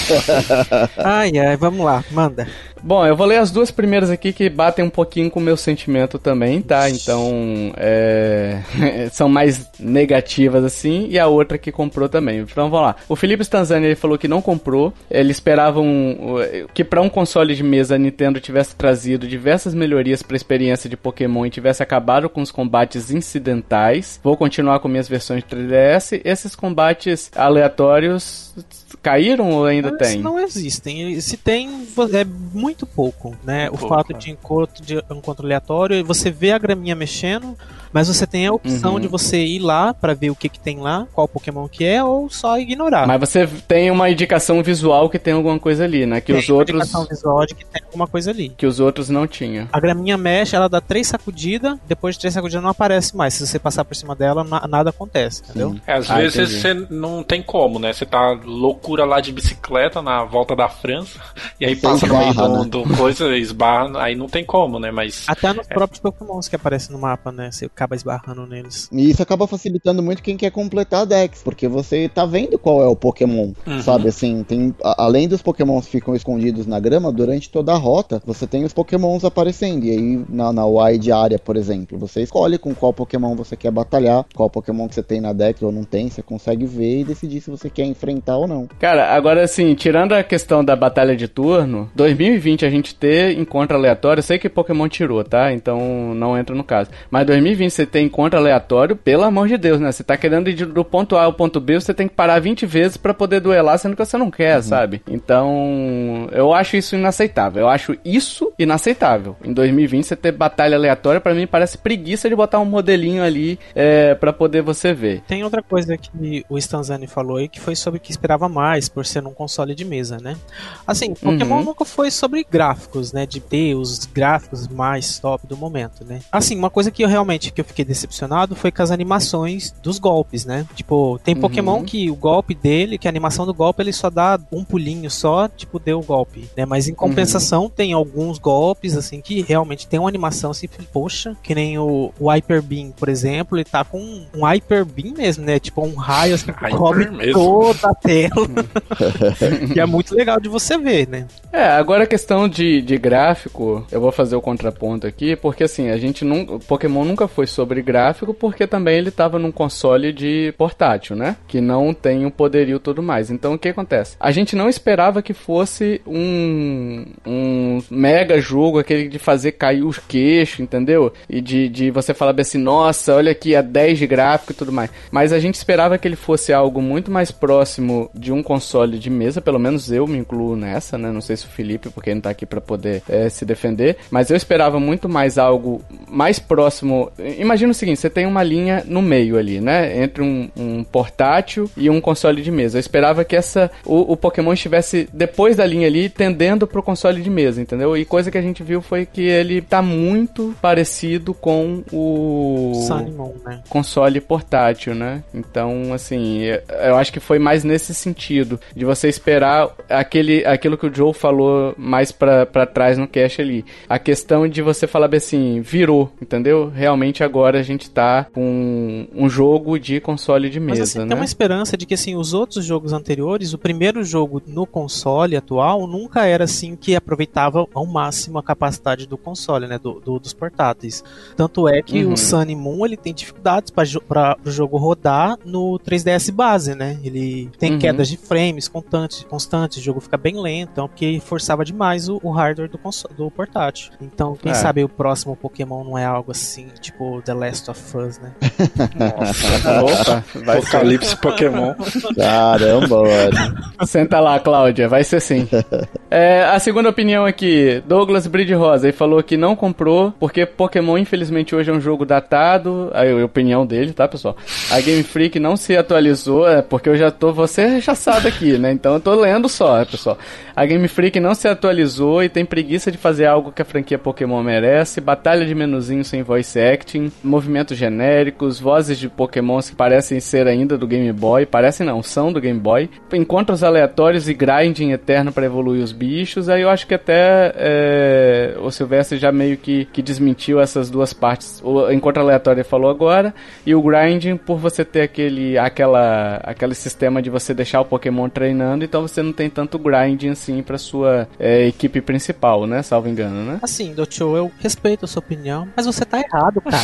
ai, ai, vamos lá, manda. Bom, eu vou ler as duas primeiras aqui que batem um pouquinho com o meu sentimento também, tá? Então, é... são mais negativas assim, e a outra que comprou também. Então, vamos lá. O Felipe Stanzani ele falou que não comprou. Ele esperava um... que para um console de mesa a Nintendo tivesse trazido diversas melhorias para a experiência de Pokémon e tivesse acabado com os combates incidentais. Vou continuar com minhas versões de 3DS. Esses combates aleatórios caíram ou ainda tem? Não existem. Se tem, é muito pouco, né? o fato de encontro, de encontro aleatório, você vê a graminha mexendo, mas você tem a opção uhum. de você ir lá para ver o que, que tem lá, qual Pokémon que é, ou só ignorar. Mas você tem uma indicação visual que tem alguma coisa ali, né? Que tem os outros. indicação visual de que tem alguma coisa ali. Que os outros não tinham. A graminha mexe, ela dá três sacudidas, depois de três sacudidas não aparece mais. Se você passar por cima dela, nada acontece, entendeu? É, às ah, vezes entendi. você não tem como, né? Você tá loucura lá de bicicleta na volta da França, e aí você passa esbarra, no meio do, né? do coisa, esbarra, aí não tem como, né? Mas. Até nos é... próprios Pokémons que aparecem no mapa, né? Se o acaba esbarrando neles. E isso acaba facilitando muito quem quer completar a Dex, porque você tá vendo qual é o Pokémon, Uhum. sabe? Assim, tem a- além dos Pokémons que ficam escondidos na grama, durante toda a rota, você tem os Pokémons aparecendo. E aí, na, na wide área, por exemplo, você escolhe com qual Pokémon você quer batalhar, qual Pokémon que você tem na Dex ou não tem, você consegue ver e decidir se você quer enfrentar ou não. Cara, agora assim, tirando a questão da batalha de turno, 2020 a gente ter encontro aleatório, eu sei que Pokémon tirou, tá? Então não entra no caso. Mas 2020 você ter encontro aleatório, pelo amor de Deus, né? Você tá querendo ir do ponto A ao ponto B, você tem que parar 20 vezes pra poder duelar, sendo que você não quer, sabe? Então, eu acho isso inaceitável. Eu acho isso inaceitável. Em 2020 você ter batalha aleatória, pra mim parece preguiça de botar um modelinho ali é, para poder você ver. Tem outra coisa que o Stanzani falou aí que foi sobre o que esperava mais por ser um console de mesa, né? Assim, Pokémon Uhum. nunca foi sobre gráficos, né? De ter os gráficos mais top do momento, né? Assim, uma coisa que eu realmente que eu fiquei decepcionado foi com as animações dos golpes, né? Tipo, tem Uhum. Pokémon que o golpe dele, que a animação do golpe ele só dá um pulinho só, tipo, deu o golpe, né? Mas em compensação tem alguns golpes assim que realmente tem uma animação assim, poxa, que nem o, o Hyper Beam, por exemplo, ele tá com um Hyper Beam mesmo, né? Tipo um raio assim que cobre mesmo. toda a tela. que é muito legal de você ver, né? É, agora a questão de, de gráfico, eu vou fazer o contraponto aqui, porque assim, a gente não. Pokémon nunca foi sobre gráfico, porque também ele tava num console de portátil, né? Que não tem o poderio e tudo mais. Então o que acontece? A gente não esperava que fosse um, um mega jogo, aquele de fazer cair os queixos, entendeu? E de, de você falar assim, nossa, olha aqui a 10 de gráfico e tudo mais. Mas a gente esperava que ele fosse algo muito mais próximo de um console de mesa, pelo menos eu me incluo nessa, né? Não sei se o Felipe, porque ele não tá aqui pra poder eh, se defender, mas eu esperava muito mais algo mais próximo. Imagina o seguinte: você tem uma linha no meio ali, né? Entre um, um portátil e um console de mesa. Eu esperava que essa o, o Pokémon estivesse depois da linha ali, tendendo pro console de mesa, entendeu? E coisa que a gente viu foi que ele tá muito parecido com o Sun Moon, né? console portátil, né? Então, assim, eu- acho que foi mais nesse sentido, de você esperar aquele, aquilo que o Joe falou mais pra, pra trás no cast ali. A questão de você falar bem assim, virou, entendeu? Realmente agora a gente tá com um jogo de console de Mas mesa, assim, né? tem uma esperança de que assim, os outros jogos anteriores, o primeiro jogo no console atual nunca era assim que aproveitava ao máximo a capacidade do console, né, do, do- dos portáteis. Tanto é que Uhum. o Sun e Moon ele tem dificuldades para o jogo rodar no 3DS base, né? Ele tem Uhum. quedas de frames constantes, constantes, o jogo fica bem lento, então, porque forçava demais o, o hardware do, console, do portátil. Então, quem É. sabe o próximo Pokémon não é algo assim, tipo The Last of Us, né? Opa, vai ser. Apocalipse Pokémon. Caramba, velho. Senta lá, Cláudia, vai ser sim. É, a segunda opinião aqui, Douglas Bride Rosa, ele falou que não comprou porque Pokémon, infelizmente, hoje é um jogo datado. Aí, a opinião dele, tá, pessoal? A Game Freak não se atualizou, é porque eu já tô, você rechaçado aqui, né? Então eu tô lendo só, pessoal. A Game Freak não se atualizou e tem preguiça de fazer algo que a franquia Pokémon merece. Batalha de menuzinho sem voice acting, movimentos genéricos, vozes de Pokémons que parecem ser ainda do Game Boy, parecem não, são do Game Boy. Encontros aleatórios e grinding eterno para evoluir os bichos. Aí eu acho que até é, o Silvestre já meio que, que desmentiu essas duas partes. O encontro aleatório ele falou agora e o grinding por você ter aquele aquela aquele sistema de você deixar o Pokémon treinando, então você não tem tanto grinding assim para sua é, equipe principal, né? Salvo engano, né? Assim, Doutor, eu respeito a sua opinião, mas você tá errado, cara.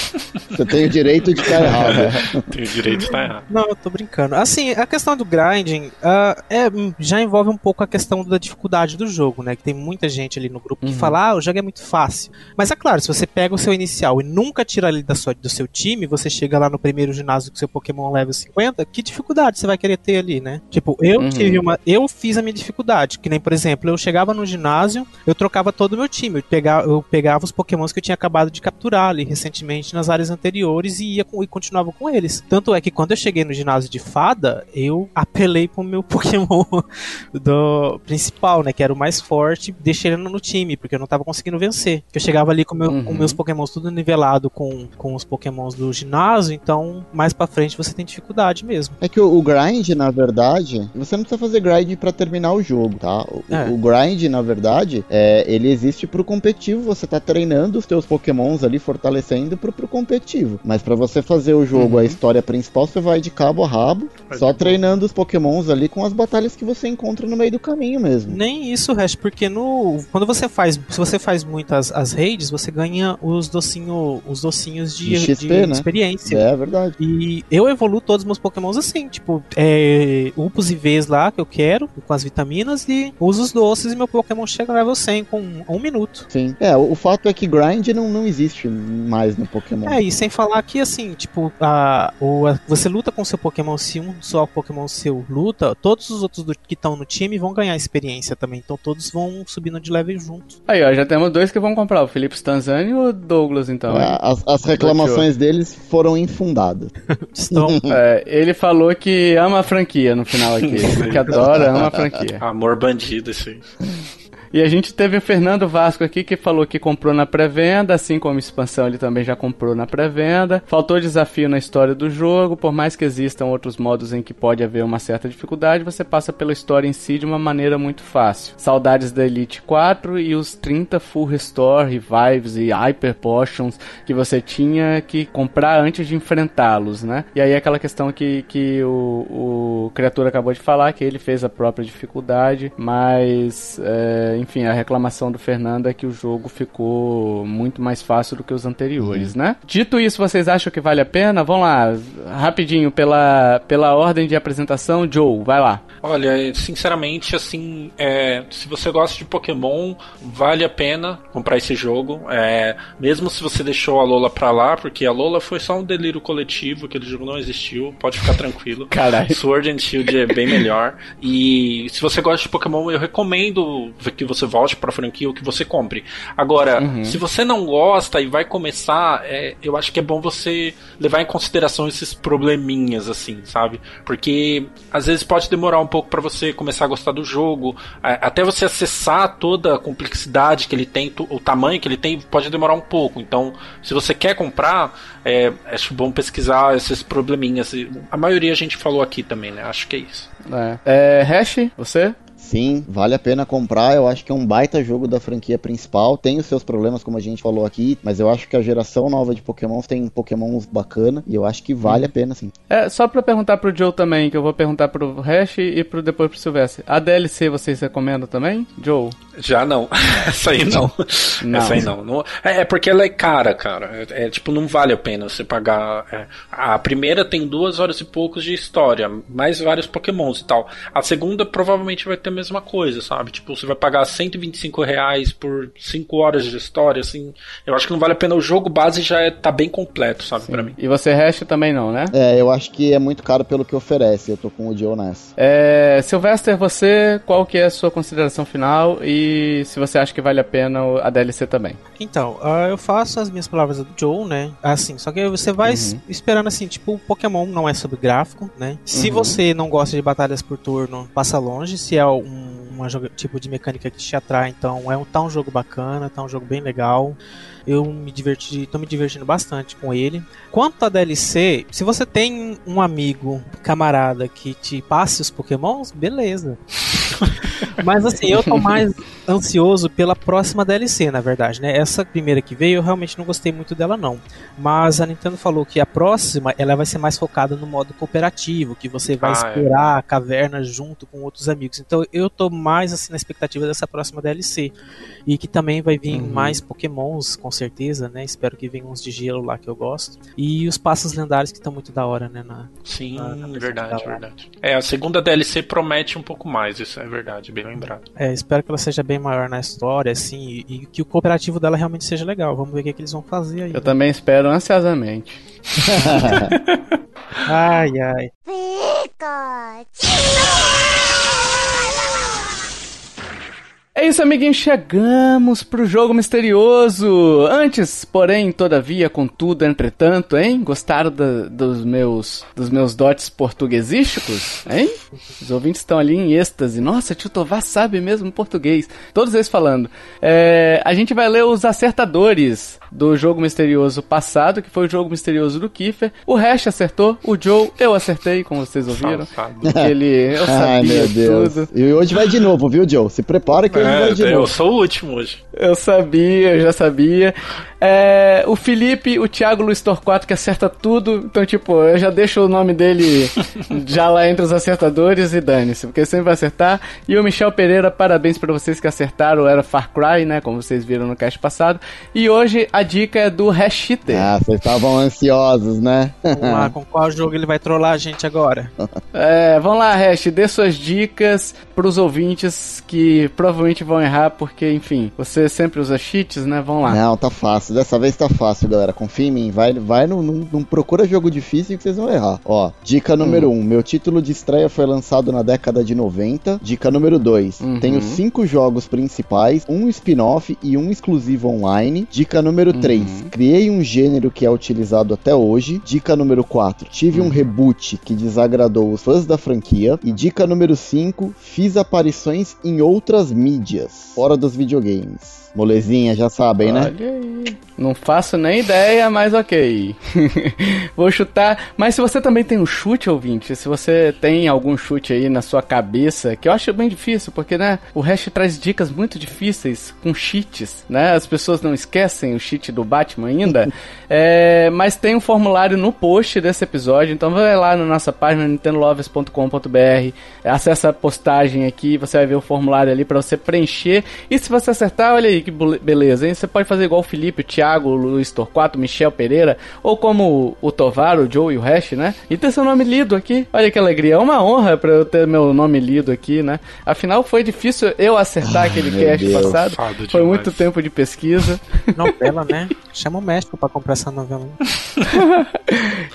Você tem o direito de estar errado. Tem o direito de estar errado. Não, eu tô brincando. Assim, a questão do grinding ah, é, já envolve um pouco a questão da dificuldade do jogo, né? Que tem muita gente ali no grupo que Uhum. fala, ah, o jogo é muito fácil. Mas é claro, se você pega o seu inicial e nunca tira ele da sua, do seu time, você chega lá no primeiro ginásio com seu Pokémon level 50, que dificuldade você vai querer ter ali, né? Tipo, eu Uhum. tive uma. Eu fiz a minha dificuldade. Que nem, por exemplo, eu chegava no ginásio, eu trocava todo o meu time. Eu pegava, eu pegava os Pokémons que eu tinha acabado de capturar ali recentemente nas áreas anteriores e ia com, e continuava com eles. Tanto é que quando eu cheguei no ginásio de fada, eu apelei pro meu Pokémon do principal, né? Que era o mais forte, deixei ele no time, porque eu não tava conseguindo vencer. Eu chegava ali com, meu, Uhum. com meus Pokémons tudo nivelado com, com os Pokémons do ginásio, então mais pra frente você tem dificuldade mesmo. É que o, o grind, na verdade, você não precisa fazer grind pra terminar o jogo, tá? O, É. o grind, na verdade, é, ele existe pro competitivo. Você tá treinando os teus pokémons ali, fortalecendo pro, pro, competitivo. Mas para você fazer o jogo, uhum. a história principal, você vai de cabo a rabo, vai só treinando os pokémons ali com as batalhas que você encontra no meio do caminho mesmo. Nem isso, Hash, porque no quando você faz, se você faz muitas as raids, você ganha os docinho, os docinhos de, de, XP, de né? experiência. É verdade. E eu evoluo todos os meus pokémons assim, tipo, é, upos e Vs lá que eu quero, com as vitaminas, e uso os doces e meu Pokémon chega no level 100 com um, minuto. Sim. É, o, o fato é que grind não, não existe mais no Pokémon. É, e sem falar que, assim, tipo, a, o, a, você luta com seu Pokémon, se um só Pokémon seu luta, todos os outros do, que estão no time vão ganhar experiência também. Então todos vão subindo de level juntos. Aí, ó, já temos dois que vão comprar, o Felipe Stanzani e o Douglas, então. É, as, as, reclamações deles foram infundadas. Estão. é, ele falou que ama a franquia no final aqui. que adora, ama a franquia. Amor bandido, isso aí. E a gente teve o Fernando Vasco aqui que falou que comprou na pré-venda, assim como expansão ele também já comprou na pré-venda. Faltou desafio na história do jogo, por mais que existam outros modos em que pode haver uma certa dificuldade, você passa pela história em si de uma maneira muito fácil. Saudades da Elite 4 e os 30 Full Restore, Revives e Hyper Potions que você tinha que comprar antes de enfrentá-los, né? E aí aquela questão que, que o, o criatura acabou de falar, que ele fez a própria dificuldade, mas é, enfim, a reclamação do Fernando é que o jogo ficou muito mais fácil do que os anteriores, uhum. né? Dito isso, vocês acham que vale a pena? Vamos lá, rapidinho, pela, pela ordem de apresentação, Joe, vai lá. Olha, sinceramente, assim, é, se você gosta de Pokémon, vale a pena comprar esse jogo. É, mesmo se você deixou a Lola pra lá, porque a Lola foi só um delírio coletivo, aquele jogo não existiu, pode ficar tranquilo. Caralho. Sword and Shield é bem melhor. E se você gosta de Pokémon, eu recomendo que você volte pra franquia ou que você compre. Agora, uhum. se você não gosta e vai começar, é, eu acho que é bom você levar em consideração esses probleminhas, assim, sabe? Porque às vezes pode demorar um pouco para você começar a gostar do jogo, até você acessar toda a complexidade que ele tem, o tamanho que ele tem, pode demorar um pouco. Então, se você quer comprar, é, acho bom pesquisar esses probleminhas. A maioria a gente falou aqui também, né? Acho que é isso. É, é Hash, você? Sim, vale a pena comprar. Eu acho que é um baita jogo da franquia principal. Tem os seus problemas, como a gente falou aqui, mas eu acho que a geração nova de Pokémon tem Pokémons bacana e eu acho que vale a pena, sim. É, só pra perguntar pro Joe também, que eu vou perguntar pro Hash e pro, depois pro Silvestre. A DLC vocês recomendam também, Joe? Já não. Essa aí não. não. Essa aí não. não. É, é, porque ela é cara, cara. É, é tipo, não vale a pena você pagar. É. A primeira tem duas horas e poucos de história, mais vários Pokémons e tal. A segunda provavelmente vai ter a mesma coisa, sabe? Tipo, você vai pagar 125 reais por 5 horas de história, assim. Eu acho que não vale a pena. O jogo base já é, tá bem completo, sabe, Sim. pra mim. E você resta também não, né? É, eu acho que é muito caro pelo que oferece. Eu tô com o Joe nessa. É, Sylvester, você, qual que é a sua consideração final e se você acha que vale a pena a DLC também. Então, uh, eu faço as minhas palavras do Joe, né? Assim, só que você vai uhum. esperando assim, tipo, o Pokémon não é sobre gráfico, né? Se uhum. você não gosta de batalhas por turno, passa longe. Se é um uma tipo de mecânica que te atrai, então é um, tá um jogo bacana, tá um jogo bem legal. Eu me diverti, tô me divertindo bastante com ele. Quanto a DLC, se você tem um amigo, camarada que te passe os Pokémons, beleza. Mas assim, eu tô mais ansioso pela próxima DLC, na verdade, né? Essa primeira que veio, eu realmente não gostei muito dela não. Mas a Nintendo falou que a próxima, ela vai ser mais focada no modo cooperativo, que você vai ah, é. explorar é. a caverna junto com outros amigos. Então eu tô mais assim na expectativa dessa próxima DLC. E que também vai vir uhum. mais Pokémons, com certeza, né? Espero que venham uns de gelo lá que eu gosto. E os passos lendários que estão muito da hora, né? Na, Sim, na, na verdade, verdade. É, a segunda DLC promete um pouco mais, isso é verdade, bem lembrado. É, espero que ela seja bem maior na história, assim, e, e que o cooperativo dela realmente seja legal. Vamos ver o que, é que eles vão fazer aí. Eu né? também espero ansiosamente. ai, ai. Pikachu! É isso, amiguinho, chegamos pro jogo misterioso. Antes, porém, todavia, contudo, entretanto, hein? Gostaram da, dos meus dos meus dotes portuguesísticos, hein? Os ouvintes estão ali em êxtase. Nossa, tio Tovar sabe mesmo português. Todos eles falando. É, a gente vai ler os acertadores do jogo misterioso passado, que foi o jogo misterioso do Kiefer. O Hash acertou, o Joe, eu acertei, como vocês ouviram. Ele, eu sabia Ai, meu Deus. tudo. E hoje vai de novo, viu, Joe? Se prepara que é, É, de eu novo. sou o último hoje. Eu sabia, eu já sabia. É, o Felipe, o Thiago Luiz Torquato, que acerta tudo. Então, tipo, eu já deixo o nome dele já lá entre os acertadores e dane-se, porque sempre vai acertar. E o Michel Pereira, parabéns pra vocês que acertaram. Era Far Cry, né? Como vocês viram no cast passado. E hoje a dica é do Hashiter. Ah, vocês estavam ansiosos, né? Vamos lá, com qual jogo ele vai trollar a gente agora? É, vamos lá, Hash, dê suas dicas pros ouvintes que provavelmente vão errar, porque, enfim, você sempre usa cheats, né? Vamos lá. Não, tá fácil. Dessa vez tá fácil, galera. Confia em mim. Vai, vai não, não, procura jogo difícil que vocês vão errar. Ó, dica número 1. Um, meu título de estreia foi lançado na década de 90. Dica número 2. Uhum. Tenho cinco jogos principais, um spin-off e um exclusivo online. Dica número 3. Criei um gênero que é utilizado até hoje. Dica número 4. Tive um reboot que desagradou os fãs da franquia. E dica número 5. Fiz aparições em outras mídias, fora dos videogames. Molezinha, já sabem, né? Olha aí. Não faço nem ideia, mas ok. Vou chutar. Mas se você também tem um chute, ouvinte, se você tem algum chute aí na sua cabeça, que eu acho bem difícil, porque, né, o Hash traz dicas muito difíceis com cheats, né? As pessoas não esquecem o cheat do Batman ainda. É, mas tem um formulário no post desse episódio, então vai lá na nossa página nintendolovers.com.br, acessa a postagem aqui, você vai ver o formulário ali para você preencher. E se você acertar, olha aí que bele- beleza, hein? Você pode fazer igual o Felipe, o Thiago, o Luiz Torquato, o Michel Pereira, ou como o Tovar, o Joe e o Hash, né? E ter seu nome lido aqui. Olha que alegria, é uma honra para eu ter meu nome lido aqui, né? Afinal, foi difícil eu acertar aquele meu cast Deus. passado. Fado Foi demais. muito tempo de pesquisa. Novela, né? Chama o México pra comprar essa novela.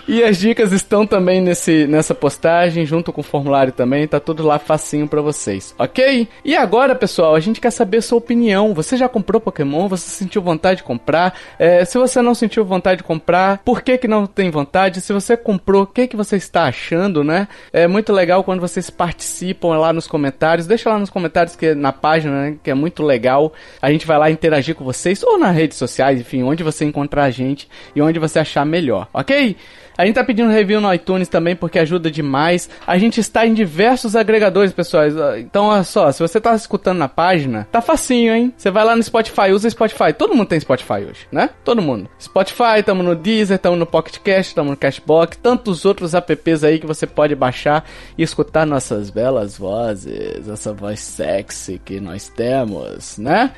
E as dicas estão também nesse, nessa postagem, junto com o formulário também, tá tudo lá facinho pra vocês, ok? E agora, pessoal, a gente quer saber sua opinião. Você já comprou Pokémon? Você sentiu vontade de comprar? É, se você não sentiu vontade de comprar, por que que não tem vontade? Se você comprou, o que que você está achando, né? É muito legal quando vocês participam lá nos comentários. Deixa lá nos comentários que na página, né, que é muito legal. A gente vai lá interagir com vocês ou nas redes sociais, enfim, onde você encontrar a gente e onde você achar melhor, ok? A gente tá pedindo review no iTunes também porque ajuda demais. A gente está em diversos agregadores, pessoal. Então, olha só, se você tá escutando na página, tá facinho, hein? Você vai lá no Spotify, usa Spotify. Todo mundo tem Spotify hoje, né? Todo mundo. Spotify, tamo no Deezer, tamo no Pocket Cast, tamo no Cashbox, tantos outros apps aí que você pode baixar e escutar nossas belas vozes, essa voz sexy que nós temos, né?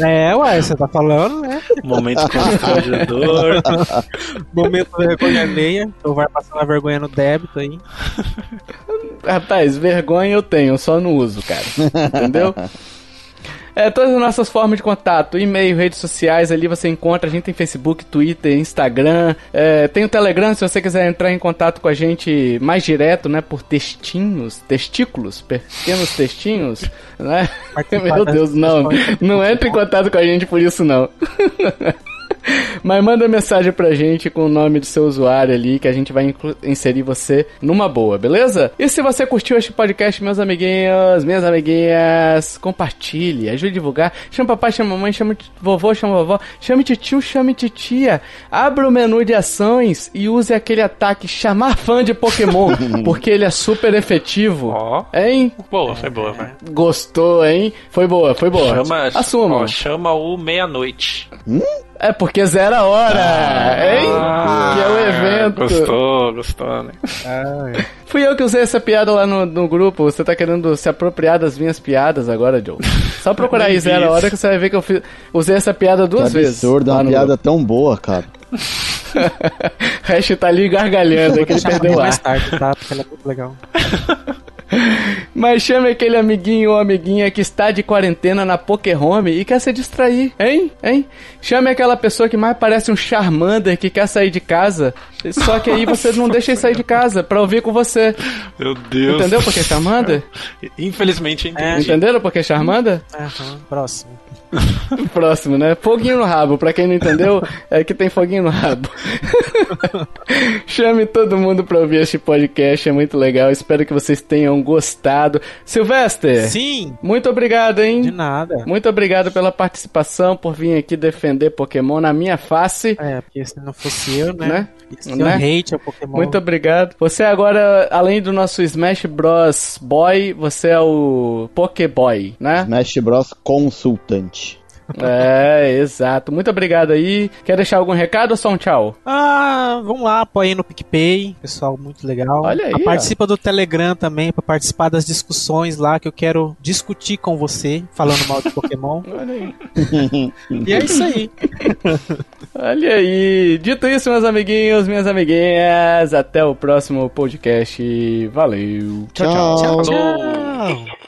É, ué, você tá falando, né? Momento constrangedor. Momento vergonha alheia. Então vai passando a vergonha no débito aí. Rapaz, vergonha eu tenho, só não uso, cara. Entendeu? É, todas as nossas formas de contato, e-mail, redes sociais, ali você encontra. A gente tem Facebook, Twitter, Instagram. É, tem o Telegram, se você quiser entrar em contato com a gente mais direto, né? Por textinhos, testículos, pequenos textinhos, né? Meu Deus, não. Não entre em contato com a gente por isso, não. Mas manda mensagem pra gente com o nome do seu usuário ali, que a gente vai inserir você numa boa, beleza? E se você curtiu este podcast, meus amiguinhos, minhas amiguinhas, compartilhe, ajude a divulgar. Chama papai, chama mamãe, chama vovô, chama vovó, chame tio, chame titia. Abra o menu de ações e use aquele ataque chamar fã de Pokémon, porque ele é super efetivo. Ó. Hein? Boa, foi boa, vai. Gostou, hein? Foi boa, foi boa. Chama, Assumam. ó, chama o meia-noite. É porque zero a hora, hein? que é o evento. Ah, Gostou, gostou, né? Fui eu que usei essa piada lá no, no grupo. Você tá querendo se apropriar das minhas piadas agora, Joe. Só procurar aí zero a hora que você vai ver que eu fiz, usei essa piada Que duas vezes. absurdo, lá uma piada grupo. tão boa, cara. Hash tá ali gargalhando, é que ele perdeu o mais ar. tarde, tá? Porque ela é muito legal. Mas chame aquele amiguinho ou amiguinha que está de quarentena na Pokéhome e quer se distrair, hein? Hein? Chame aquela pessoa que mais parece um Charmander que quer sair de casa, só que aí você não deixa ele sair de casa pra ouvir com você. Meu Deus. Entendeu por que Charmander? Infelizmente entendi. Entenderam por que Charmander? Aham, próximo. Próximo, né? Foguinho no rabo. Pra quem não entendeu, é que tem foguinho no rabo. Chame todo mundo pra ouvir este podcast, é muito legal. Espero que vocês tenham gostado. Sylvester. Sim. Muito obrigado, hein? De nada. Muito obrigado pela participação, por vir aqui defender Pokémon na minha face. É, porque se não fosse eu, né? Né? Esse Né? hate ao Pokémon. Muito obrigado. Você agora, além do nosso Smash Bros. Boy, você é o Pokéboy, né? Smash Bros. Consultante. É, exato. Muito obrigado aí. Quer deixar algum recado ou só um tchau? Ah, vamos lá, apoiem no PicPay, pessoal, muito legal. Olha aí, Ah, ó. Participa do Telegram também, pra participar das discussões lá, que eu quero discutir com você, falando mal de Pokémon. Olha aí. e é isso aí. Olha aí. Dito isso, meus amiguinhos, minhas amiguinhas, até o próximo podcast. Valeu. Tchau, tchau. Tchau. Falou. Tchau.